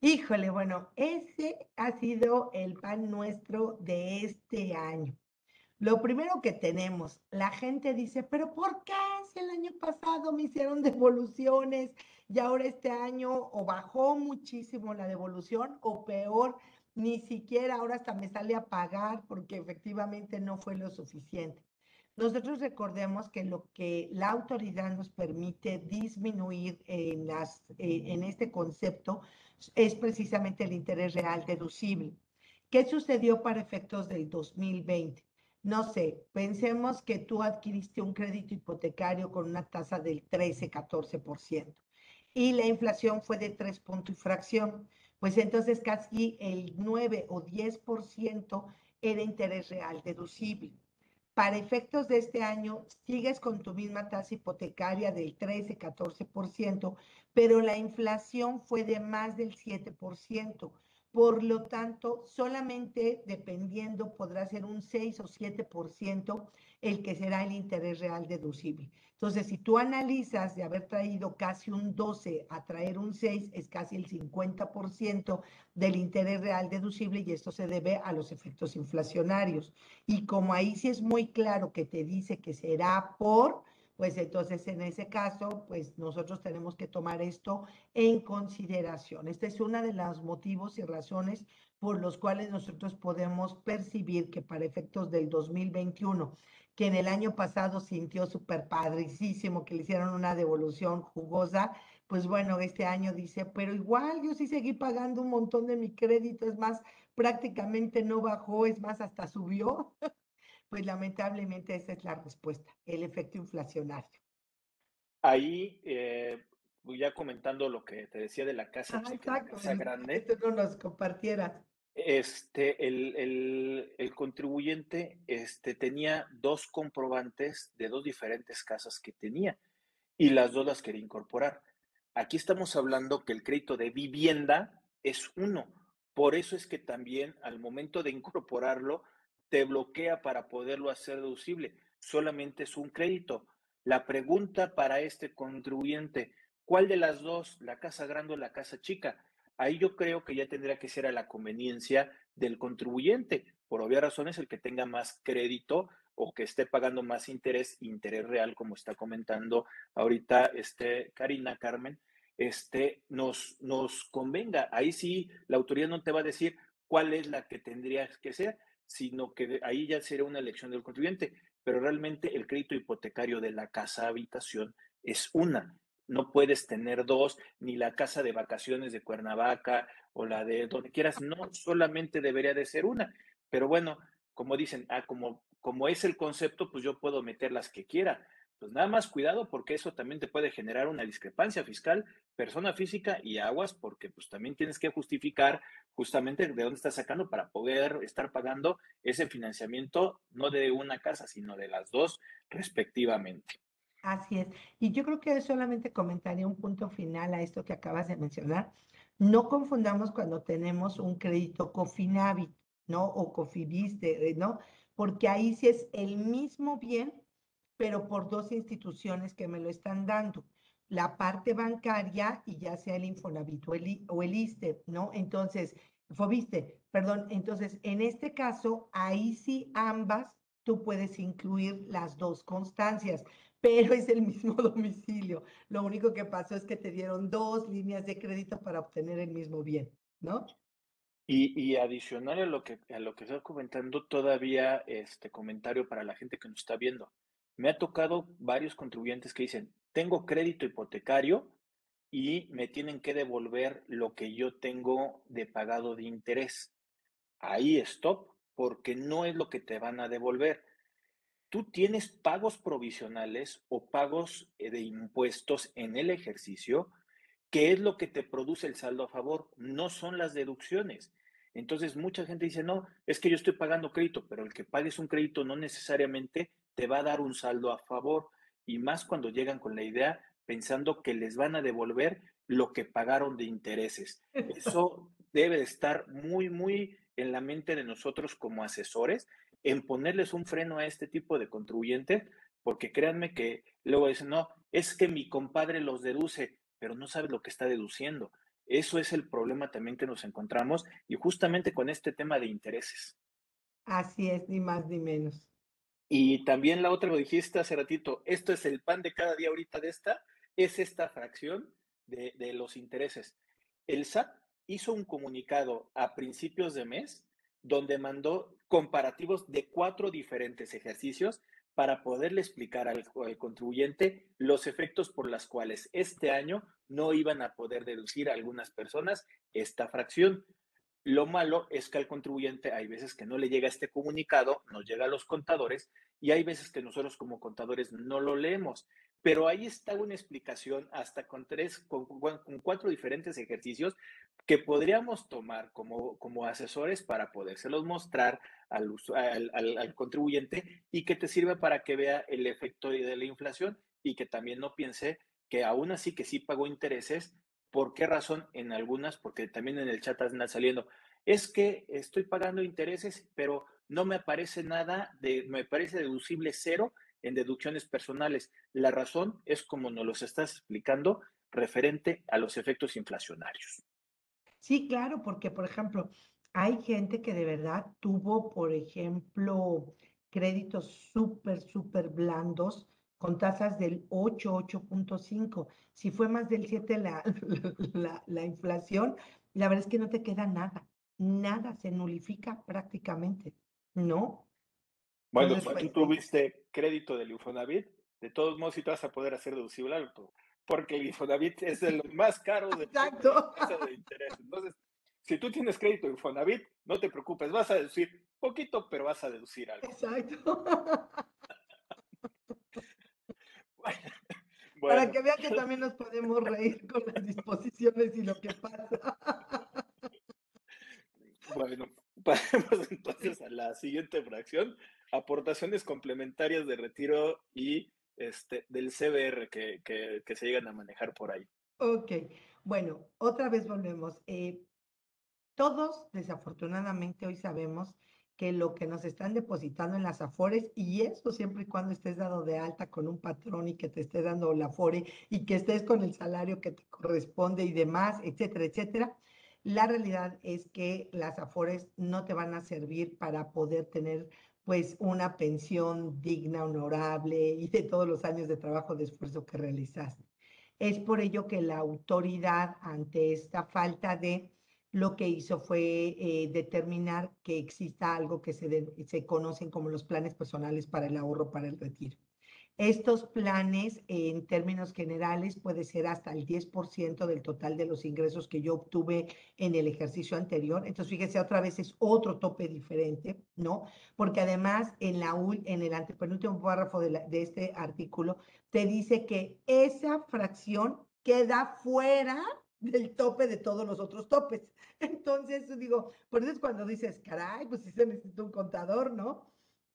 Speaker 2: Híjole, bueno, ese ha sido el pan nuestro de este año. Lo primero que tenemos, la gente dice, pero ¿por qué si el año pasado me hicieron [LAUGHS] devoluciones y ahora este año o bajó muchísimo la devolución o peor, ni siquiera ahora hasta me sale a pagar porque efectivamente no fue lo suficiente? Nosotros recordemos que lo que la autoridad nos permite disminuir en, eh, en este concepto es precisamente el interés real deducible. ¿Qué sucedió para efectos del 2020? No sé, pensemos que tú adquiriste un crédito hipotecario con una tasa del 13-14% y la inflación fue de 3 puntos y fracción, pues entonces casi el 9 o 10% era interés real deducible. Para efectos de este año, sigues con tu misma tasa hipotecaria del 13-14%, pero la inflación fue de más del 7%. Por lo tanto, solamente dependiendo podrá ser un 6 o 7% el que será el interés real deducible. Entonces, si tú analizas de haber traído casi un 12 a traer un 6, es casi el 50% del interés real deducible y esto se debe a los efectos inflacionarios. Y como ahí sí es muy claro que te dice que será por, pues entonces en ese caso, pues nosotros tenemos que tomar esto en consideración. Este es uno de los motivos y razones por los cuales nosotros podemos percibir que para efectos del 2021, que en el año pasado sintió súper padricísimo que le hicieron una devolución jugosa, pues bueno, este año dice, pero igual yo sí seguí pagando un montón de mi crédito, es más, prácticamente no bajó, es más, hasta subió. [LAUGHS] Pues lamentablemente esa es la respuesta, el efecto inflacionario.
Speaker 1: Ahí, eh, ya comentando lo que te decía de la casa,
Speaker 2: ah, exacto,
Speaker 1: casa grande.
Speaker 2: Que tú nos compartieras.
Speaker 1: Este, el, el, el, contribuyente este, tenía dos comprobantes de dos diferentes casas que tenía y las dos las quería incorporar. Aquí estamos hablando que el crédito de vivienda es uno. Por eso es que también al momento de incorporarlo, te bloquea para poderlo hacer deducible. Solamente es un crédito. La pregunta para este contribuyente, ¿cuál de las dos, la casa grande o la casa chica? Ahí yo creo que ya tendría que ser a la conveniencia del contribuyente, por obvias razones, el que tenga más crédito o que esté pagando más interés, interés real, como está comentando ahorita este Karina Carmen, este, nos, nos convenga. Ahí sí, la autoridad no te va a decir cuál es la que tendría que ser, sino que ahí ya sería una elección del contribuyente, pero realmente el crédito hipotecario de la casa habitación es una. No puedes tener dos, ni la casa de vacaciones de Cuernavaca o la de donde quieras, no, solamente debería de ser una. Pero bueno, como dicen, ah, como, como es el concepto, pues yo puedo meter las que quiera pues nada más cuidado porque eso también te puede generar una discrepancia fiscal, persona física y aguas, porque pues también tienes que justificar justamente de dónde estás sacando para poder estar pagando ese financiamiento, no de una casa, sino de las dos respectivamente.
Speaker 2: Así es. Y yo creo que solamente comentaría un punto final a esto que acabas de mencionar. No confundamos cuando tenemos un crédito Cofinavit, ¿no? O Cofidiste, ¿no? Porque ahí sí es el mismo bien pero por dos instituciones que me lo están dando. La parte bancaria y ya sea el Infonavit o el, o ISTE, ¿no? Entonces, Fobiste, perdón, entonces en este caso, ahí sí ambas tú puedes incluir las dos constancias, [LAUGHS] pero es el mismo [LAUGHS] domicilio. Lo único que pasó es que te dieron dos líneas de crédito para obtener el mismo bien, ¿no?
Speaker 1: Y, y adicional a lo que a lo que estás comentando, todavía este comentario para la gente que nos está viendo. Me ha tocado varios contribuyentes que dicen, tengo crédito hipotecario y me tienen que devolver lo que yo tengo de pagado de interés. Ahí stop, porque no es lo que te van a devolver. Tú tienes pagos provisionales o pagos eh, de impuestos en el ejercicio, que es lo que te produce el saldo a favor, no son las deducciones. Entonces, mucha gente dice, no, es que yo estoy pagando crédito, pero el que pagues un crédito no necesariamente te va a dar un saldo a favor y más cuando llegan con la idea pensando que les van a devolver lo que pagaron de intereses. Eso [LAUGHS] debe de estar muy, muy en la mente de nosotros como asesores en ponerles un freno a este tipo de contribuyente, porque créanme que luego dicen, no, es que mi compadre los deduce, pero no sabe lo que está deduciendo. Eso es el problema también que nos encontramos y justamente con este tema de intereses.
Speaker 2: Así es, ni más ni menos.
Speaker 1: Y también la otra lo dijiste hace ratito, esto es el pan de cada día ahorita de esta, es esta fracción de, los intereses. El SAT hizo un comunicado a principios de mes donde mandó comparativos de cuatro diferentes ejercicios para poderle explicar al, contribuyente los efectos por las cuales este año no iban a poder deducir a algunas personas esta fracción. Lo malo es que al contribuyente hay veces que no le llega este comunicado, nos llega a los contadores y hay veces que nosotros como contadores no lo leemos. Pero ahí está una explicación hasta con tres, con, cuatro diferentes ejercicios que podríamos tomar como, como asesores para podérselos mostrar al, al, al, contribuyente y que te sirva para que vea el efecto de la inflación y que también no piense que aún así que sí pagó intereses, ¿por qué razón? En algunas, porque también en el chat están saliendo, es que estoy pagando intereses, pero no me aparece nada de, me parece deducible cero en deducciones personales. La razón es como nos los estás explicando referente a los efectos inflacionarios.
Speaker 2: Sí, claro, porque por ejemplo, hay gente que de verdad tuvo, por ejemplo, créditos súper, súper blandos con tasas del 8, 8.5. Si fue más del 7 la, [LAUGHS] la, la, inflación, la verdad es que no te queda nada, nada, se nulifica prácticamente, ¿no?
Speaker 1: Bueno, si pues, tú tuviste crédito del Infonavit, de todos modos sí te vas a poder hacer deducible alto, porque el Infonavit [LAUGHS] es el más caro de, de interés. Entonces, si tú tienes crédito de Infonavit, no te preocupes, vas a deducir poquito, pero vas a deducir algo.
Speaker 2: Exacto. [LAUGHS] [LAUGHS] Para que vean que también nos podemos reír con las disposiciones y lo que pasa.
Speaker 1: Bueno, [LAUGHS] pasemos entonces a la siguiente fracción, aportaciones complementarias de retiro y este, del CBR que, que, se llegan a manejar por ahí.
Speaker 2: Ok, bueno, otra vez volvemos. Eh, todos, desafortunadamente, hoy sabemos que lo que nos están depositando en las afores, y eso siempre y cuando estés dado de alta con un patrón y que te esté dando la afore y que estés con el salario que te corresponde y demás, etcétera, etcétera, la realidad es que las afores no te van a servir para poder tener pues una pensión digna, honorable y de todos los años de trabajo, de esfuerzo que realizaste. Es por ello que la autoridad ante esta falta de lo que hizo fue eh, determinar que exista algo que se, se conocen como los planes personales para el ahorro para el retiro. Estos planes, en términos generales, puede ser hasta el 10% del total de los ingresos que yo obtuve en el ejercicio anterior. Entonces, fíjese, otra vez es otro tope diferente, ¿no? Porque además, en, la, en el antepenúltimo párrafo de, de este artículo, te dice que esa fracción queda fuera del tope de todos los otros topes. [LAUGHS] Entonces, digo, por eso es cuando dices, caray, pues sí se necesita un contador, ¿no?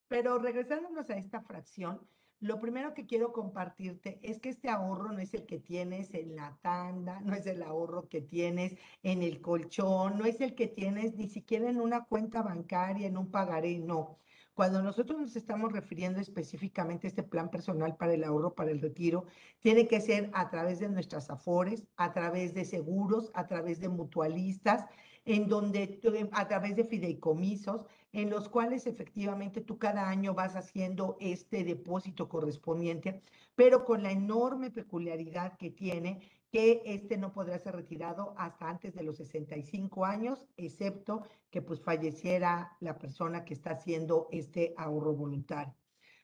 Speaker 2: Pero regresándonos a esta fracción, lo primero que quiero compartirte es que este ahorro no es el que tienes en la tanda, no es el ahorro que tienes en el colchón, no es el que tienes ni siquiera en una cuenta bancaria, en un pagaré, no. Cuando nosotros nos estamos refiriendo específicamente a este plan personal para el ahorro, para el retiro, tiene que ser a través de nuestras afores, a través de seguros, a través de mutualistas, en donde a través de fideicomisos, en los cuales efectivamente tú cada año vas haciendo este depósito correspondiente, pero con la enorme peculiaridad que tiene que este no podrá ser retirado hasta antes de los 65 años, excepto que pues falleciera la persona que está haciendo este ahorro voluntario.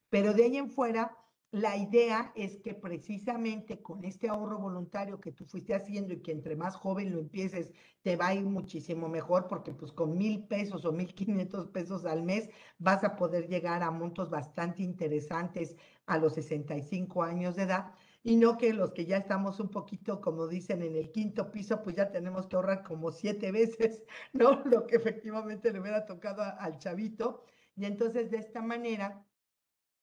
Speaker 2: Pero de ahí en fuera, la idea es que precisamente con este ahorro voluntario que tú fuiste haciendo y que entre más joven lo empieces, te va a ir muchísimo mejor porque pues con mil pesos o mil quinientos pesos al mes vas a poder llegar a montos bastante interesantes a los 65 años de edad y no que los que ya estamos un poquito, como dicen, en el quinto piso, pues ya tenemos que ahorrar como siete [LAUGHS] veces, ¿no? Lo que efectivamente le hubiera tocado al chavito. Y entonces de esta manera,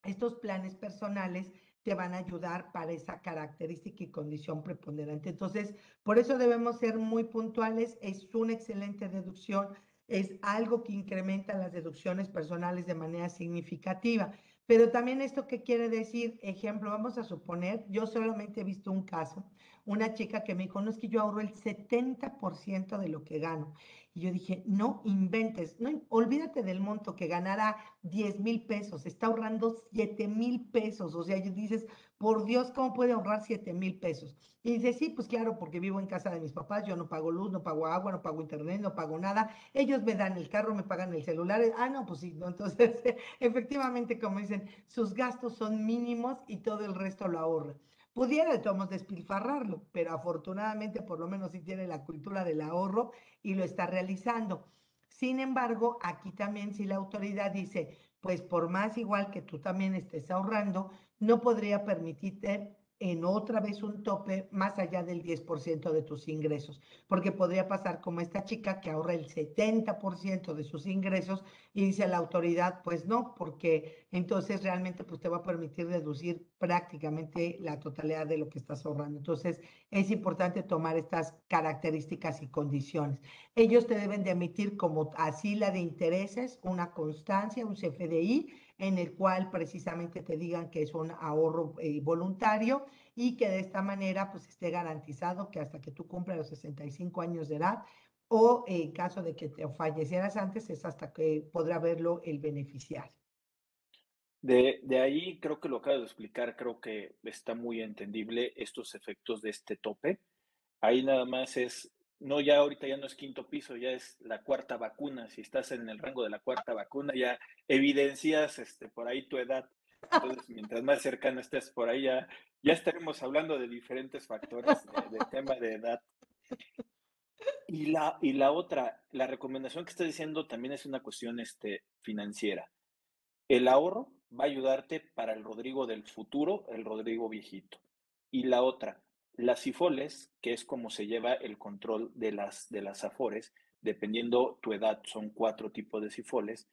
Speaker 2: estos planes personales te van a ayudar para esa característica y condición preponderante. Entonces, por eso debemos ser muy puntuales. Es una excelente deducción es algo que incrementa las deducciones personales de manera significativa. Pero también esto qué quiere decir, ejemplo, vamos a suponer, yo solamente he visto un caso, una chica que me dijo, no es que yo ahorro el 70% de lo que gano. Y yo dije, no inventes, no, olvídate del monto que ganara 10 mil pesos, está ahorrando 7 mil pesos. O sea, dices, por Dios, ¿cómo puede ahorrar 7 mil pesos? Y dice, sí, pues claro, porque vivo en casa de mis papás, yo no pago luz, no pago agua, no pago internet, no pago nada. Ellos me dan el carro, me pagan el celular. Ah, no, pues sí, entonces, [LAUGHS] efectivamente, como dicen, sus gastos son mínimos y todo el resto lo ahorra. Pudiera de todos despilfarrarlo, pero afortunadamente por lo menos sí tiene la cultura del ahorro y lo está realizando. Sin embargo, aquí también si la autoridad dice, pues por más igual que tú también estés ahorrando, no podría permitirte en otra vez un tope más allá del 10% de tus ingresos, porque podría pasar como esta chica que ahorra el 70% de sus ingresos y dice la autoridad, pues no, porque entonces realmente pues te va a permitir reducir prácticamente la totalidad de lo que estás ahorrando. Entonces es importante tomar estas características y condiciones. Ellos te deben de emitir como así la de intereses, una constancia, un CFDI, en el cual precisamente te digan que es un ahorro eh, voluntario y que de esta manera pues esté garantizado que hasta que tú cumplas los 65 años de edad o en caso de que te fallecieras antes es hasta que podrá verlo el beneficiario.
Speaker 1: De, de, ahí creo que lo acabo de explicar, creo que está muy entendible estos efectos de este tope. Ahí nada más es no, ya ahorita ya no es quinto piso, ya es la cuarta vacuna. Si estás en el rango de la cuarta vacuna, ya evidencias este, por ahí tu edad. Entonces, mientras más cercano estés por ahí, ya, estaremos hablando de diferentes factores de, tema de edad. Y la, y la otra, la recomendación que estoy diciendo también es una cuestión este, financiera. El ahorro va a ayudarte para el Rodrigo del futuro, el Rodrigo viejito. Y la otra, las IFOLES, que es como se lleva el control de las, de las AFORES, dependiendo tu edad, son cuatro tipos de SIFOLES,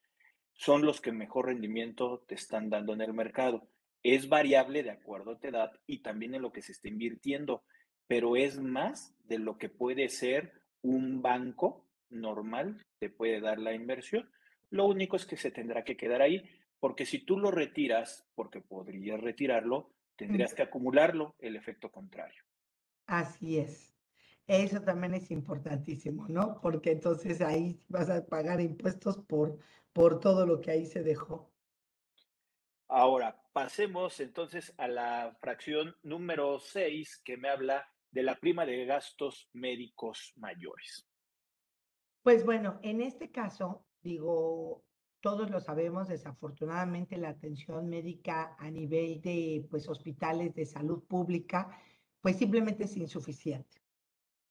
Speaker 1: son los que mejor rendimiento te están dando en el mercado. Es variable de acuerdo a tu edad y también en lo que se está invirtiendo, pero es más de lo que puede ser un banco normal, te puede dar la inversión. Lo único es que se tendrá que quedar ahí, porque si tú lo retiras, porque podrías retirarlo, tendrías que acumularlo, el efecto contrario.
Speaker 2: Así es. Eso también es importantísimo, ¿no? Porque entonces ahí vas a pagar impuestos por, por todo lo que ahí se dejó.
Speaker 1: Ahora, pasemos entonces a la fracción número 6 que me habla de la prima de gastos médicos mayores.
Speaker 2: Pues bueno, en este caso, digo, todos lo sabemos, desafortunadamente la atención médica a nivel de pues hospitales de salud pública pues simplemente es insuficiente.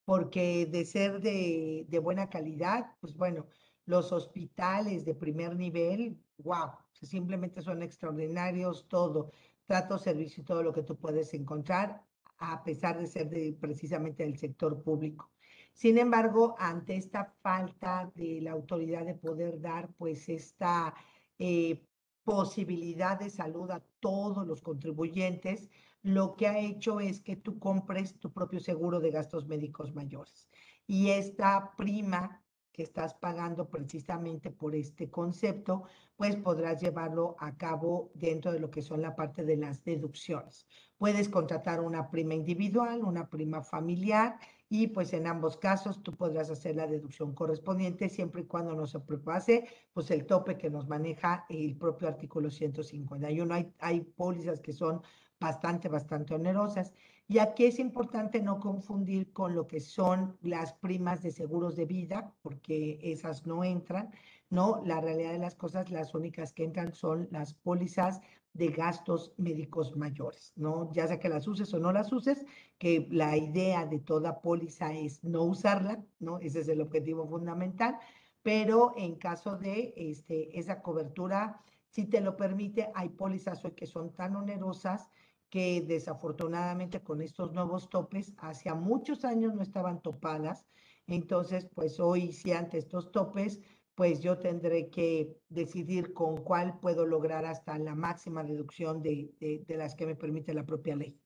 Speaker 2: Porque de ser de, buena calidad, pues bueno, los hospitales de primer nivel, wow, simplemente son extraordinarios, todo, trato, servicio y todo lo que tú puedes encontrar, a pesar de ser de, precisamente del sector público. Sin embargo, ante esta falta de la autoridad de poder dar, pues esta eh, posibilidad de salud a todos los contribuyentes, lo que ha hecho es que tú compres tu propio seguro de gastos médicos mayores. Y esta prima que estás pagando precisamente por este concepto, pues podrás llevarlo a cabo dentro de lo que son la parte de las deducciones. Puedes contratar una prima individual, una prima familiar y pues en ambos casos tú podrás hacer la deducción correspondiente siempre y cuando no se pase pues el tope que nos maneja el propio artículo 151. Hay, hay pólizas que son bastante, bastante onerosas. Y aquí es importante no confundir con lo que son las primas de seguros de vida, porque esas no entran, ¿no? La realidad de las cosas, las únicas que entran son las pólizas de gastos médicos mayores, ¿no? Ya sea que las uses o no las uses, que la idea de toda póliza es no usarla, ¿no? Ese es el objetivo fundamental, pero en caso de este, esa cobertura, si te lo permite, hay pólizas hoy que son tan onerosas que desafortunadamente con estos nuevos topes, hace muchos años no estaban topadas. Entonces, pues hoy, si ante estos topes, pues yo tendré que decidir con cuál puedo lograr hasta la máxima reducción de, de, las que me permite la propia ley.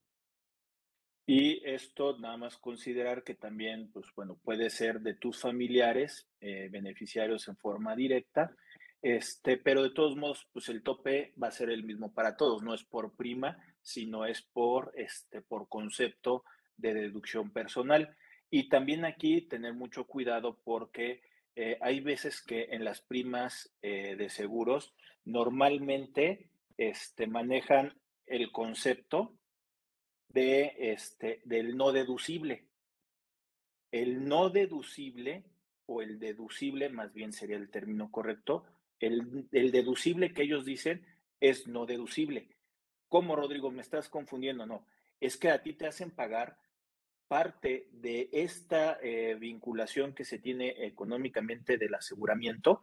Speaker 1: Y esto nada más considerar que también, pues bueno, puede ser de tus familiares, eh, beneficiarios en forma directa, este, pero de todos modos, pues el tope va a ser el mismo para todos, no es por prima, sino es por, este, por concepto de deducción personal. Y también aquí tener mucho cuidado porque eh, hay veces que en las primas eh, de seguros normalmente este, manejan el concepto de, este, del no deducible. El no deducible o el deducible, más bien sería el término correcto, el, el deducible que ellos dicen es no deducible. ¿Cómo, Rodrigo? ¿Me estás confundiendo? No, es que a ti te hacen pagar parte de esta eh, vinculación que se tiene económicamente del aseguramiento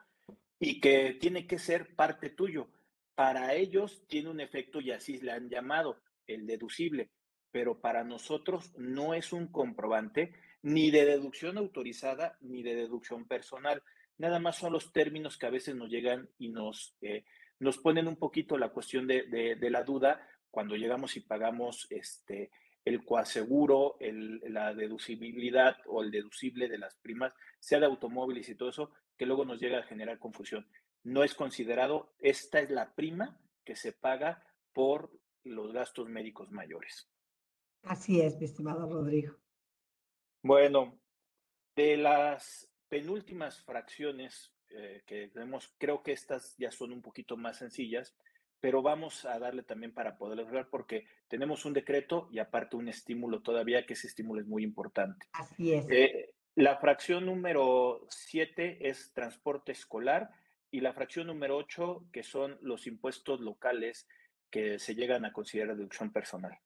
Speaker 1: y que tiene que ser parte tuyo. Para ellos tiene un efecto y así le han llamado el deducible pero para nosotros no es un comprobante ni de deducción autorizada ni de deducción personal. Nada más son los términos que a veces nos llegan y nos, eh, nos ponen un poquito la cuestión de, de, la duda cuando llegamos y pagamos este, el coaseguro, el, la deducibilidad o el deducible de las primas, sea de automóviles y todo eso, que luego nos llega a generar confusión. No es considerado, esta es la prima que se paga por los gastos médicos mayores.
Speaker 2: Así es, mi estimado Rodrigo.
Speaker 1: Bueno, de las penúltimas fracciones eh, que tenemos, creo que estas ya son un poquito más sencillas, pero vamos a darle también para poder hablar porque tenemos un decreto y aparte un estímulo todavía, que ese estímulo es muy importante.
Speaker 2: Así es.
Speaker 1: Eh, la fracción número 7 es transporte escolar y la fracción número 8, que son los impuestos locales que se llegan a considerar deducción personal.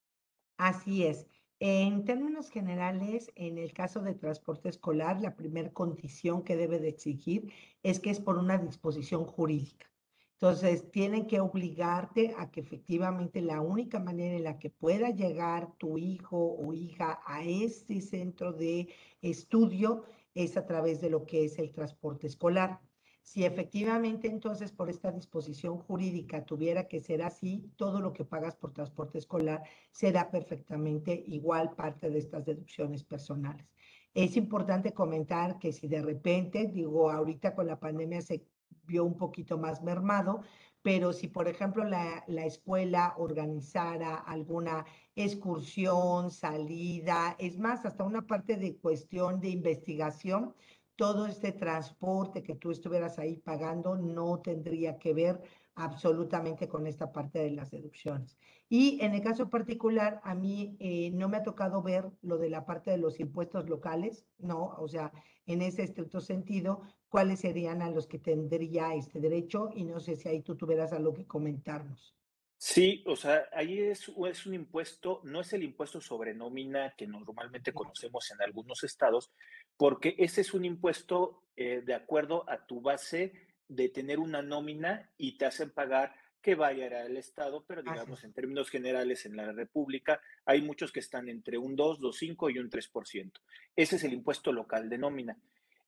Speaker 2: Así es. En términos generales, en el caso de transporte escolar, la primera condición que debe de exigir es que es por una disposición jurídica. Entonces, tienen que obligarte a que efectivamente la única manera en la que pueda llegar tu hijo o hija a este centro de estudio es a través de lo que es el transporte escolar. Si efectivamente entonces por esta disposición jurídica tuviera que ser así, todo lo que pagas por transporte escolar será perfectamente igual parte de estas deducciones personales. Es importante comentar que si de repente, digo, ahorita con la pandemia se vio un poquito más mermado, pero si por ejemplo la, la escuela organizara alguna excursión, salida, es más, hasta una parte de cuestión de investigación, todo este transporte que tú estuvieras ahí pagando no tendría que ver absolutamente con esta parte de las deducciones. Y en el caso particular, a mí eh, no me ha tocado ver lo de la parte de los impuestos locales, ¿no? O sea, en ese estricto sentido, cuáles serían a los que tendría este derecho y no sé si ahí tú tuvieras algo que comentarnos.
Speaker 1: Sí, o sea, ahí es, es un impuesto, no es el impuesto sobre nómina que normalmente conocemos en algunos estados, porque ese es un impuesto eh, de acuerdo a tu base de tener una nómina y te hacen pagar que vaya al Estado, pero digamos en términos generales en la República hay muchos que están entre un 2, 2,5 y un 3%. Ese es el impuesto local de nómina.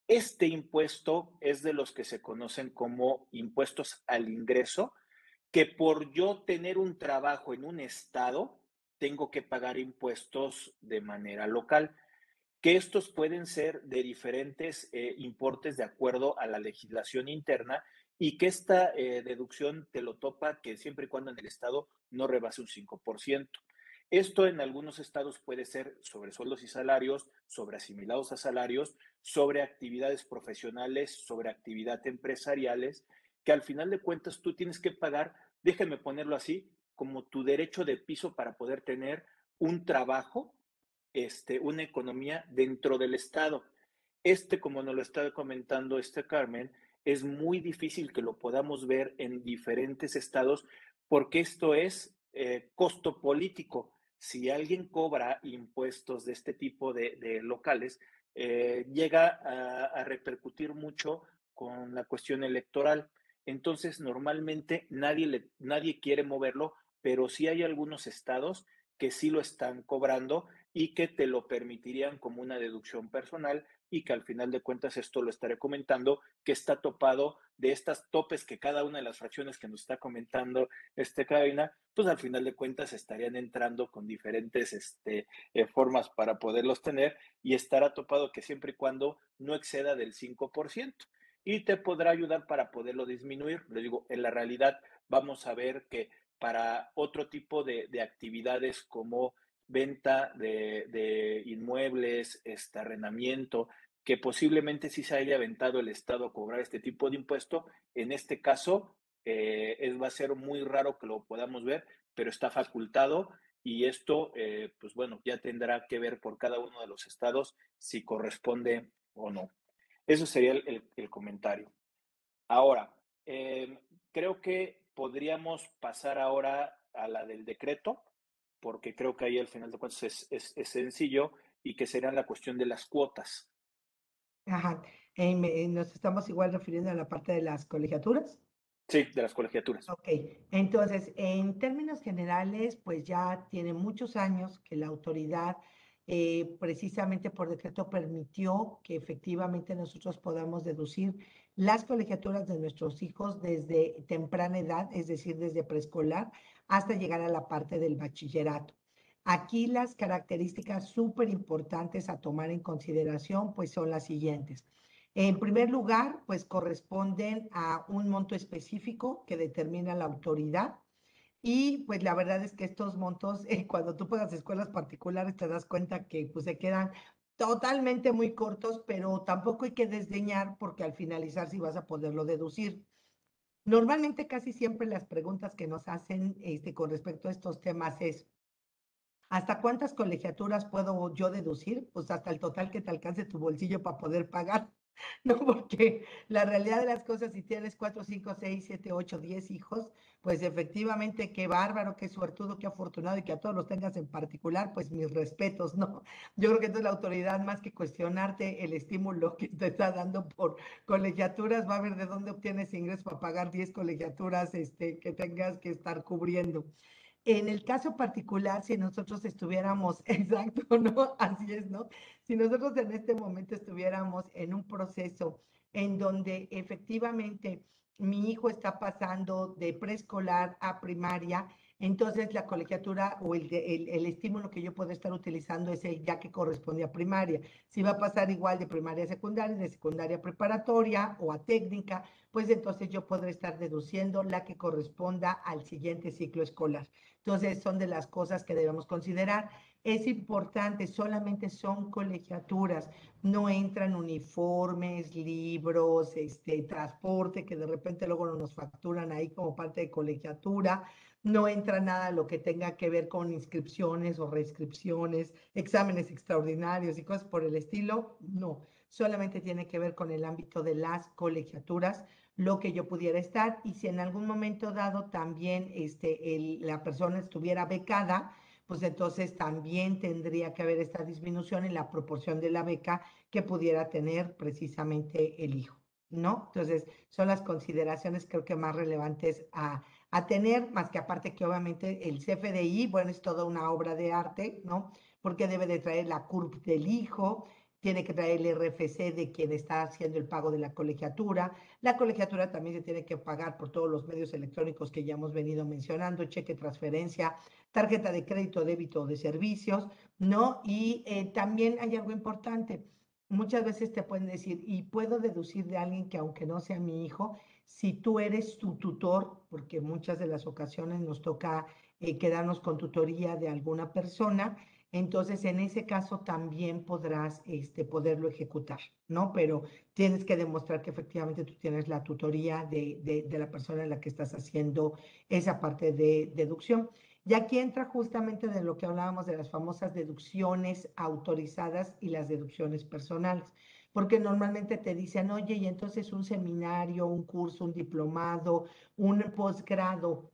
Speaker 1: Este impuesto es de los que se conocen como impuestos al ingreso, que por yo tener un trabajo en un estado, tengo que pagar impuestos de manera local, que estos pueden ser de diferentes eh, importes de acuerdo a la legislación interna y que esta eh, deducción te lo topa que siempre y cuando en el estado no rebase un 5%. Esto en algunos estados puede ser sobre sueldos y salarios, sobre asimilados a salarios, sobre actividades profesionales, sobre actividad empresariales, que al final de cuentas tú tienes que pagar, déjame ponerlo así, como tu derecho de piso para poder tener un trabajo, este, una economía dentro del Estado. Este, como nos lo está comentando este Carmen, es muy difícil que lo podamos ver en diferentes estados porque esto es eh, costo político. Si alguien cobra impuestos de este tipo de, locales, eh, llega a repercutir mucho con la cuestión electoral. Entonces, normalmente nadie, le, nadie quiere moverlo, pero sí hay algunos estados que sí lo están cobrando y que te lo permitirían como una deducción personal y que al final de cuentas esto lo estaré comentando, que está topado de estas topes que cada una de las fracciones que nos está comentando este cabina, pues al final de cuentas estarían entrando con diferentes este, eh, formas para poderlos tener y estará topado que siempre y cuando no exceda del 5% y te podrá ayudar para poderlo disminuir. Le digo, en la realidad vamos a ver que para otro tipo de, de actividades como venta de, inmuebles, este arrendamiento, que posiblemente sí se haya aventado el Estado a cobrar este tipo de impuesto. En este caso, eh, es, va a ser muy raro que lo podamos ver, pero está facultado y esto, eh, pues bueno, ya tendrá que ver por cada uno de los estados si corresponde o no. Eso sería el, comentario. Ahora, em, creo que podríamos pasar ahora a la del decreto porque creo que ahí al final de cuentas es, sencillo y que será la cuestión de las cuotas.
Speaker 2: Ajá. Eh, ¿Nos estamos igual refiriendo a la parte de las colegiaturas?
Speaker 1: Sí, de las colegiaturas.
Speaker 2: Ok, entonces, en términos generales, pues ya tiene muchos años que la autoridad, eh, precisamente por decreto, permitió que efectivamente nosotros podamos deducir las colegiaturas de nuestros hijos desde temprana edad, es decir, desde preescolar hasta llegar a la parte del bachillerato. Aquí las características súper importantes a tomar en consideración pues son las siguientes. En primer lugar, pues corresponden a un monto específico que determina la autoridad. Y pues la verdad es que estos montos, eh, cuando tú pagas escuelas particulares, te das cuenta que pues se quedan totalmente muy cortos, pero tampoco hay que desdeñar porque al finalizar sí vas a poderlo deducir. Normalmente casi siempre las preguntas que nos hacen este, con respecto a estos temas es, ¿hasta cuántas colegiaturas puedo yo deducir? Pues hasta el total que te alcance tu bolsillo para poder pagar. [LAUGHS] ¿no? Porque la realidad de las cosas, si tienes cuatro, cinco, seis, siete, ocho, diez hijos, pues efectivamente qué bárbaro, qué suertudo, qué afortunado y que a todos los tengas en particular, pues mis respetos, ¿no? [LAUGHS] Yo creo que entonces la autoridad, más que cuestionarte el estímulo que te está dando por colegiaturas, va a ver de dónde obtienes ingresos para pagar diez colegiaturas este, que tengas que estar cubriendo. En el caso particular, si nosotros estuviéramos, [LAUGHS] exacto, ¿no? Así es, ¿no? Si nosotros en este momento estuviéramos en un proceso en donde efectivamente mi hijo está pasando de preescolar a primaria, entonces la colegiatura o el, el, estímulo que yo puedo estar utilizando es el ya que corresponde a primaria. Si va a pasar igual de primaria a secundaria, de secundaria preparatoria o a técnica, pues entonces yo podré estar deduciendo la que corresponda al siguiente ciclo escolar. Entonces son de las cosas que debemos considerar. Es importante, solamente son colegiaturas, no entran uniformes, libros, este, transporte, que de repente luego nos facturan ahí como parte de colegiatura no entra nada lo que tenga que ver con inscripciones o reinscripciones, exámenes extraordinarios y cosas por el estilo, no, solamente tiene que ver con el ámbito de las colegiaturas, lo que yo pudiera estar y si en algún momento dado también este, el, la persona estuviera becada, pues entonces también tendría que haber esta disminución en la proporción de la beca que pudiera tener precisamente el hijo, ¿no? Entonces, son las consideraciones creo que más relevantes a, a tener, más que aparte que obviamente el CFDI, bueno, es toda una obra de arte, ¿no? Porque debe de traer la CURP del hijo, tiene que traer el RFC de quien está haciendo el pago de la colegiatura. La colegiatura también se tiene que pagar por todos los medios electrónicos que ya hemos venido mencionando, cheque, transferencia, tarjeta de crédito, débito de servicios, ¿no? Y eh, también hay algo importante. Muchas veces te pueden decir, y puedo deducir de alguien que aunque no sea mi hijo, si tú eres tu tutor, porque muchas de las ocasiones nos toca eh, quedarnos con tutoría de alguna persona, entonces en ese caso también podrás este, poderlo ejecutar, ¿no? Pero tienes que demostrar que efectivamente tú tienes la tutoría de, de, la persona en la que estás haciendo esa parte de deducción. Y aquí entra justamente de lo que hablábamos de las famosas deducciones autorizadas y las deducciones personales porque normalmente te dicen, oye, y entonces un seminario, un curso, un diplomado, un posgrado,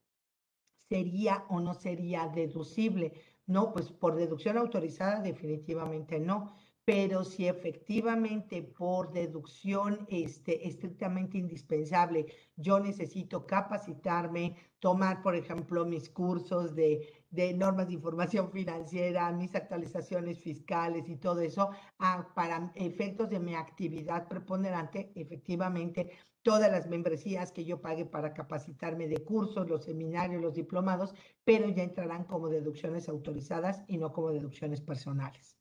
Speaker 2: ¿sería o no sería deducible? No, pues por deducción autorizada definitivamente no. pero si efectivamente por deducción este, estrictamente indispensable yo necesito capacitarme, tomar, por ejemplo, mis cursos de, de normas de información financiera, mis actualizaciones fiscales y todo eso, ah, para efectos de mi actividad preponderante, efectivamente, todas las membresías que yo pague para capacitarme de cursos, los seminarios, los diplomados, pero ya entrarán como deducciones autorizadas y no como deducciones personales.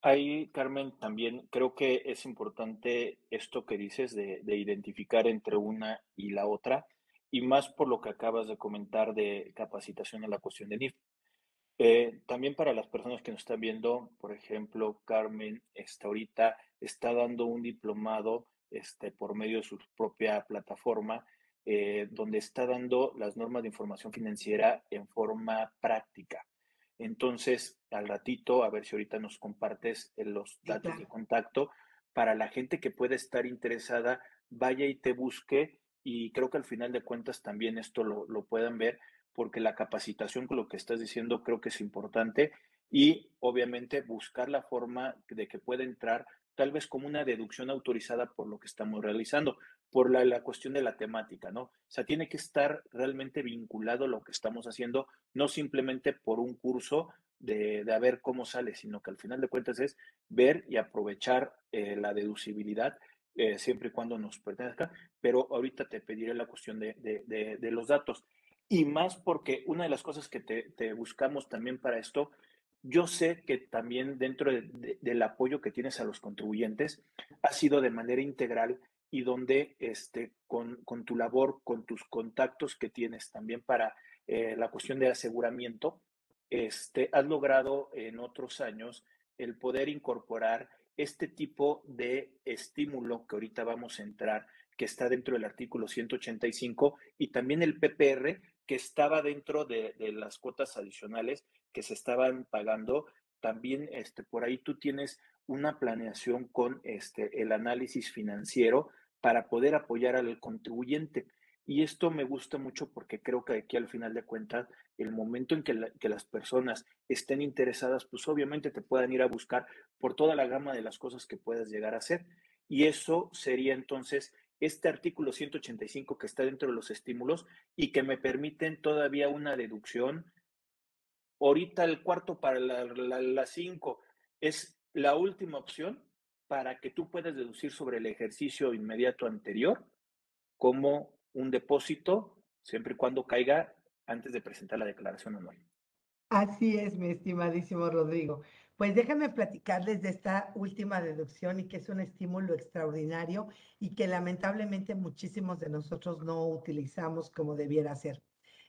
Speaker 1: Ahí, Carmen, también creo que es importante esto que dices de, identificar entre una y la otra, y más por lo que acabas de comentar de capacitación en la cuestión de NIF. Eh, también para las personas que nos están viendo, por ejemplo, Carmen está ahorita está dando un diplomado este, por medio de su propia plataforma, eh, donde está dando las normas de información financiera en forma práctica. Entonces, al ratito, a ver si ahorita nos compartes eh, los datos de contacto para la gente que pueda estar interesada, vaya y te busque y creo que al final de cuentas también esto lo, lo puedan ver porque la capacitación con lo que estás diciendo creo que es importante y obviamente buscar la forma de que pueda entrar tal vez como una deducción autorizada por lo que estamos realizando, por la, la, cuestión de la temática, ¿no? O sea, tiene que estar realmente vinculado lo que estamos haciendo, no simplemente por un curso de, de a ver cómo sale, sino que al final de cuentas es ver y aprovechar eh, la deducibilidad eh, siempre y cuando nos pertenezca, pero ahorita te pediré la cuestión de, de, de, los datos. Y más porque una de las cosas que te, buscamos también para esto yo sé que también dentro del apoyo que tienes a los contribuyentes ha sido de manera integral y donde este, con, tu labor, con tus contactos que tienes también para eh, la cuestión de aseguramiento, este, has logrado en otros años el poder incorporar este tipo de estímulo que ahorita vamos a entrar, que está dentro del artículo 185 y también el PPR que estaba dentro de, de las cuotas adicionales que se estaban pagando, también este, por ahí tú tienes una planeación con este, el análisis financiero para poder apoyar al contribuyente. Y esto me gusta mucho porque creo que aquí al final de cuentas, el momento en que, las personas estén interesadas, pues obviamente te puedan ir a buscar por toda la gama de las cosas que puedas llegar a hacer. Y eso sería entonces este artículo 185 que está dentro de los estímulos y que me permiten todavía una deducción ahorita el cuarto para las la, cinco es la última opción para que tú puedas deducir sobre el ejercicio inmediato anterior como un depósito, siempre y cuando caiga antes de presentar la declaración anual.
Speaker 2: Así es, mi estimadísimo Rodrigo. Pues déjame platicarles de esta última deducción y que es un estímulo extraordinario y que lamentablemente muchísimos de nosotros no utilizamos como debiera ser.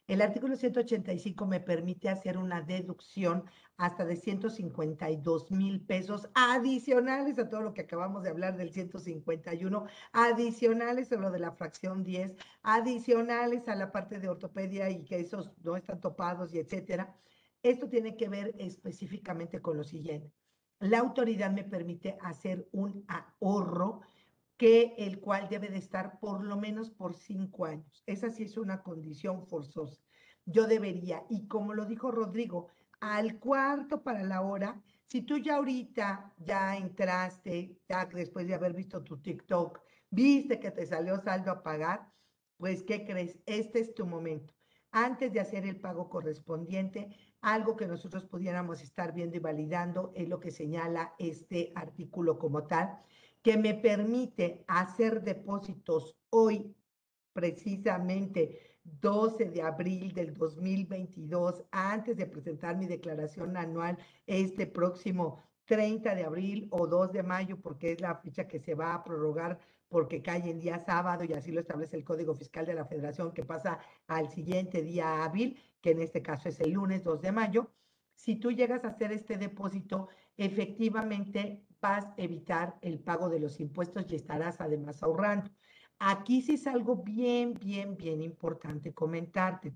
Speaker 2: El artículo 185 me permite hacer una deducción hasta de 152 mil pesos adicionales a todo lo que acabamos de hablar del 151, adicionales a lo de la fracción 10, adicionales a la parte de ortopedia y que esos no están topados y etcétera. Esto tiene que ver específicamente con lo siguiente. La autoridad me permite hacer un ahorro que el cual debe de estar por lo menos por cinco años. Esa sí es una condición forzosa. Yo debería, y como lo dijo Rodrigo, al cuarto para la hora, si tú ya ahorita ya entraste, ya después de haber visto tu TikTok, viste que te salió saldo a pagar, pues ¿qué crees? Este es tu momento. Antes de hacer el pago correspondiente, algo que nosotros pudiéramos estar viendo y validando es lo que señala este artículo como tal que me permite hacer depósitos hoy, precisamente 12 de abril del 2022, antes de presentar mi declaración anual este próximo 30 de abril o 2 de mayo, porque es la fecha que se va a prorrogar porque cae en día sábado y así lo establece el Código Fiscal de la Federación, que pasa al siguiente día hábil, que en este caso es el lunes 2 de mayo. Si tú llegas a hacer este depósito, efectivamente vas a evitar el pago de los impuestos y estarás además ahorrando. Aquí sí es algo bien, bien, bien importante comentarte.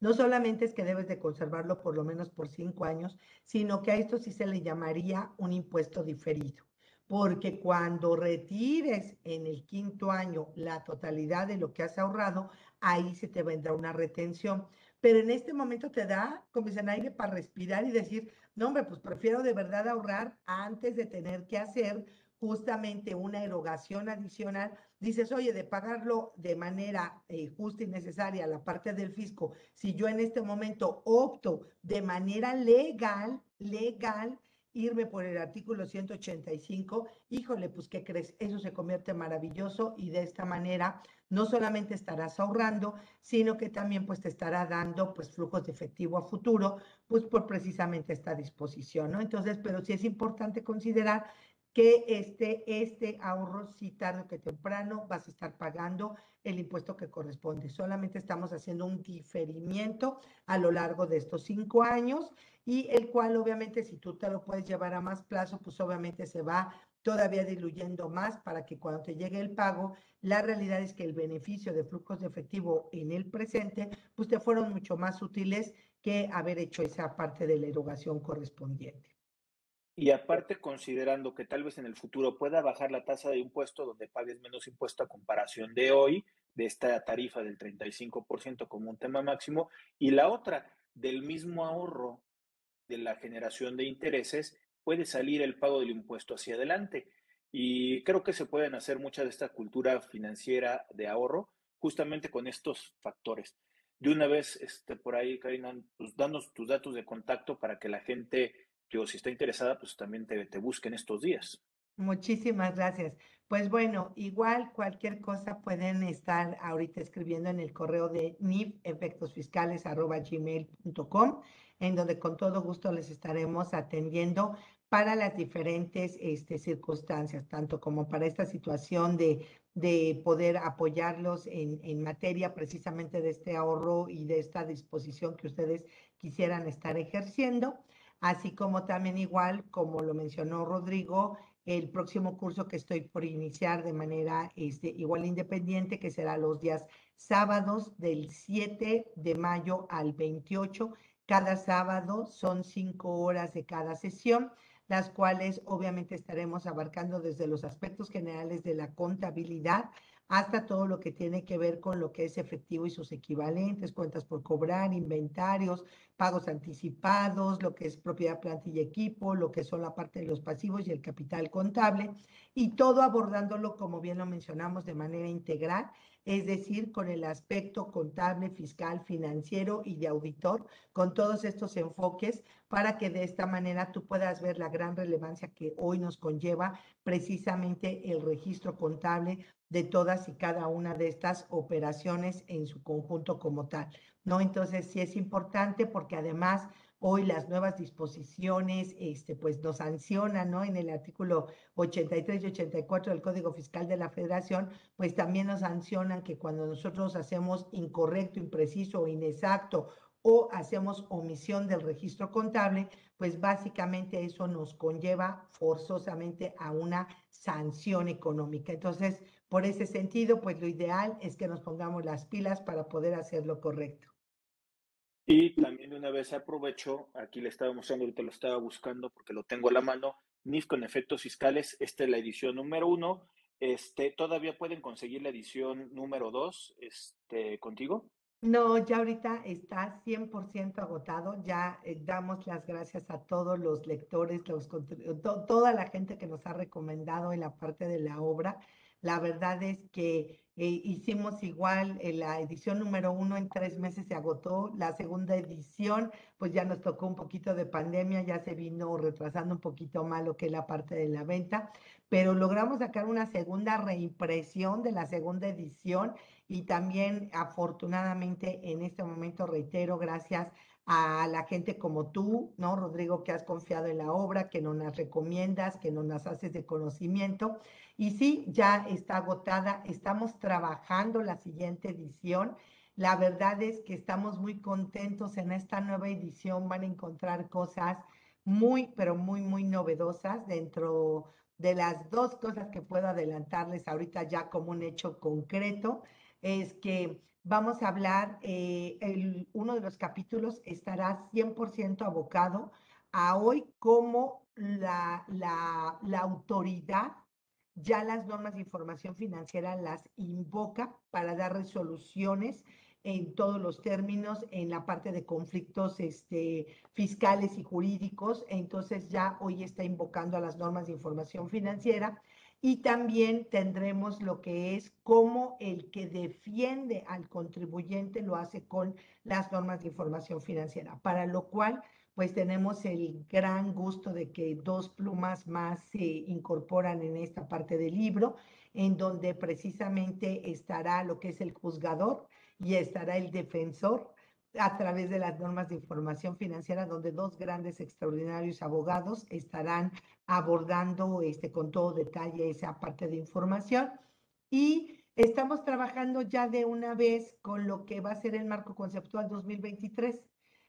Speaker 2: No solamente es que debes de conservarlo por lo menos por cinco años, sino que a esto sí se le llamaría un impuesto diferido, porque cuando retires en el quinto año la totalidad de lo que has ahorrado, ahí se te vendrá una retención. Pero en este momento te da, como dicen, aire para respirar y decir, no, hombre, pues prefiero de verdad ahorrar antes de tener que hacer justamente una erogación adicional, dices, oye, de pagarlo de manera eh, justa y necesaria la parte del fisco, si yo en este momento opto de manera legal, legal, irme por el artículo 185, híjole, pues ¿qué crees? Eso se convierte maravilloso y de esta manera no solamente estarás ahorrando, sino que también pues te estará dando pues flujos de efectivo a futuro, pues por precisamente esta disposición, ¿no? Entonces, pero sí es importante considerar que este, este ahorro, si tarde que temprano, vas a estar pagando el impuesto que corresponde. Solamente estamos haciendo un diferimiento a lo largo de estos cinco años y el cual obviamente si tú te lo puedes llevar a más plazo, pues obviamente se va todavía diluyendo más para que cuando te llegue el pago, la realidad es que el beneficio de flujos de efectivo en el presente, pues te fueron mucho más útiles que haber hecho esa parte de la erogación correspondiente.
Speaker 1: Y aparte, considerando que tal vez en el futuro pueda bajar la tasa de impuesto donde pagues menos impuesto a comparación de hoy, de esta tarifa del 35% como un tema máximo, y la otra, del mismo ahorro de la generación de intereses, puede salir el pago del impuesto hacia adelante. Y creo que se pueden hacer mucha de esta cultura financiera de ahorro justamente con estos factores. De una vez, este, por ahí, Karina, pues, danos tus datos de contacto para que la gente si está interesada, pues también te, te busquen estos días.
Speaker 2: Muchísimas gracias. Pues bueno, igual cualquier cosa pueden estar ahorita escribiendo en el correo de nifefectosfiscales.gmail.com, en donde con todo gusto les estaremos atendiendo para las diferentes este, circunstancias, tanto como para esta situación de, de poder apoyarlos en, en materia precisamente de este ahorro y de esta disposición que ustedes quisieran estar ejerciendo así como también igual, como lo mencionó Rodrigo, el próximo curso que estoy por iniciar de manera este, igual independiente, que será los días sábados del 7 de mayo al 28. Cada sábado son cinco horas de cada sesión, las cuales obviamente estaremos abarcando desde los aspectos generales de la contabilidad hasta todo lo que tiene que ver con lo que es efectivo y sus equivalentes, cuentas por cobrar, inventarios, pagos anticipados, lo que es propiedad, planta y equipo, lo que son la parte de los pasivos y el capital contable, y todo abordándolo, como bien lo mencionamos, de manera integral, es decir, con el aspecto contable, fiscal, financiero y de auditor, con todos estos enfoques, para que de esta manera tú puedas ver la gran relevancia que hoy nos conlleva precisamente el registro contable de todas y cada una de estas operaciones en su conjunto como tal, ¿no? Entonces sí es importante porque además hoy las nuevas disposiciones, este, pues nos sancionan, ¿no? En el artículo 83 y 84 del Código Fiscal de la Federación, pues también nos sancionan que cuando nosotros hacemos incorrecto, impreciso o inexacto o hacemos omisión del registro contable, pues básicamente eso nos conlleva forzosamente a una sanción económica. Entonces, por ese sentido, pues lo ideal es que nos pongamos las pilas para poder hacer lo correcto.
Speaker 1: Y también de una vez aprovecho, aquí le estaba mostrando, ahorita lo estaba buscando porque lo tengo a la mano, NIF con efectos fiscales, esta es la edición número uno, este, ¿todavía pueden conseguir la edición número dos este, contigo?
Speaker 2: No, ya ahorita está 100% agotado. Ya eh, damos las gracias a todos los lectores, los, toda la gente que nos ha recomendado en la parte de la obra. La verdad es que eh, hicimos igual en la edición número uno en tres meses se agotó. La segunda edición, pues ya nos tocó un poquito de pandemia, ya se vino retrasando un poquito más lo que es la parte de la venta, pero logramos sacar una segunda reimpresión de la segunda edición y también afortunadamente en este momento reitero, gracias a la gente como tú, ¿no, Rodrigo, que has confiado en la obra, que nos las recomiendas, que nos las haces de conocimiento. Y sí, ya está agotada, estamos trabajando la siguiente edición. La verdad es que estamos muy contentos en esta nueva edición, van a encontrar cosas muy, pero muy, muy novedosas dentro de las dos cosas que puedo adelantarles ahorita ya como un hecho concreto, es que vamos a hablar, eh, el, uno de los capítulos estará 100% abocado a hoy cómo la, la, la autoridad ya las normas de información financiera las invoca para dar resoluciones en todos los términos en la parte de conflictos este, fiscales y jurídicos. Entonces ya hoy está invocando a las normas de información financiera y también tendremos lo que es cómo el que defiende al contribuyente lo hace con las normas de información financiera, para lo cual pues tenemos el gran gusto de que dos plumas más se incorporan en esta parte del libro, en donde precisamente estará lo que es el juzgador y estará el defensor a través de las normas de información financiera, donde dos grandes extraordinarios abogados estarán abordando este, con todo detalle esa parte de información. Y estamos trabajando ya de una vez con lo que va a ser el marco conceptual 2023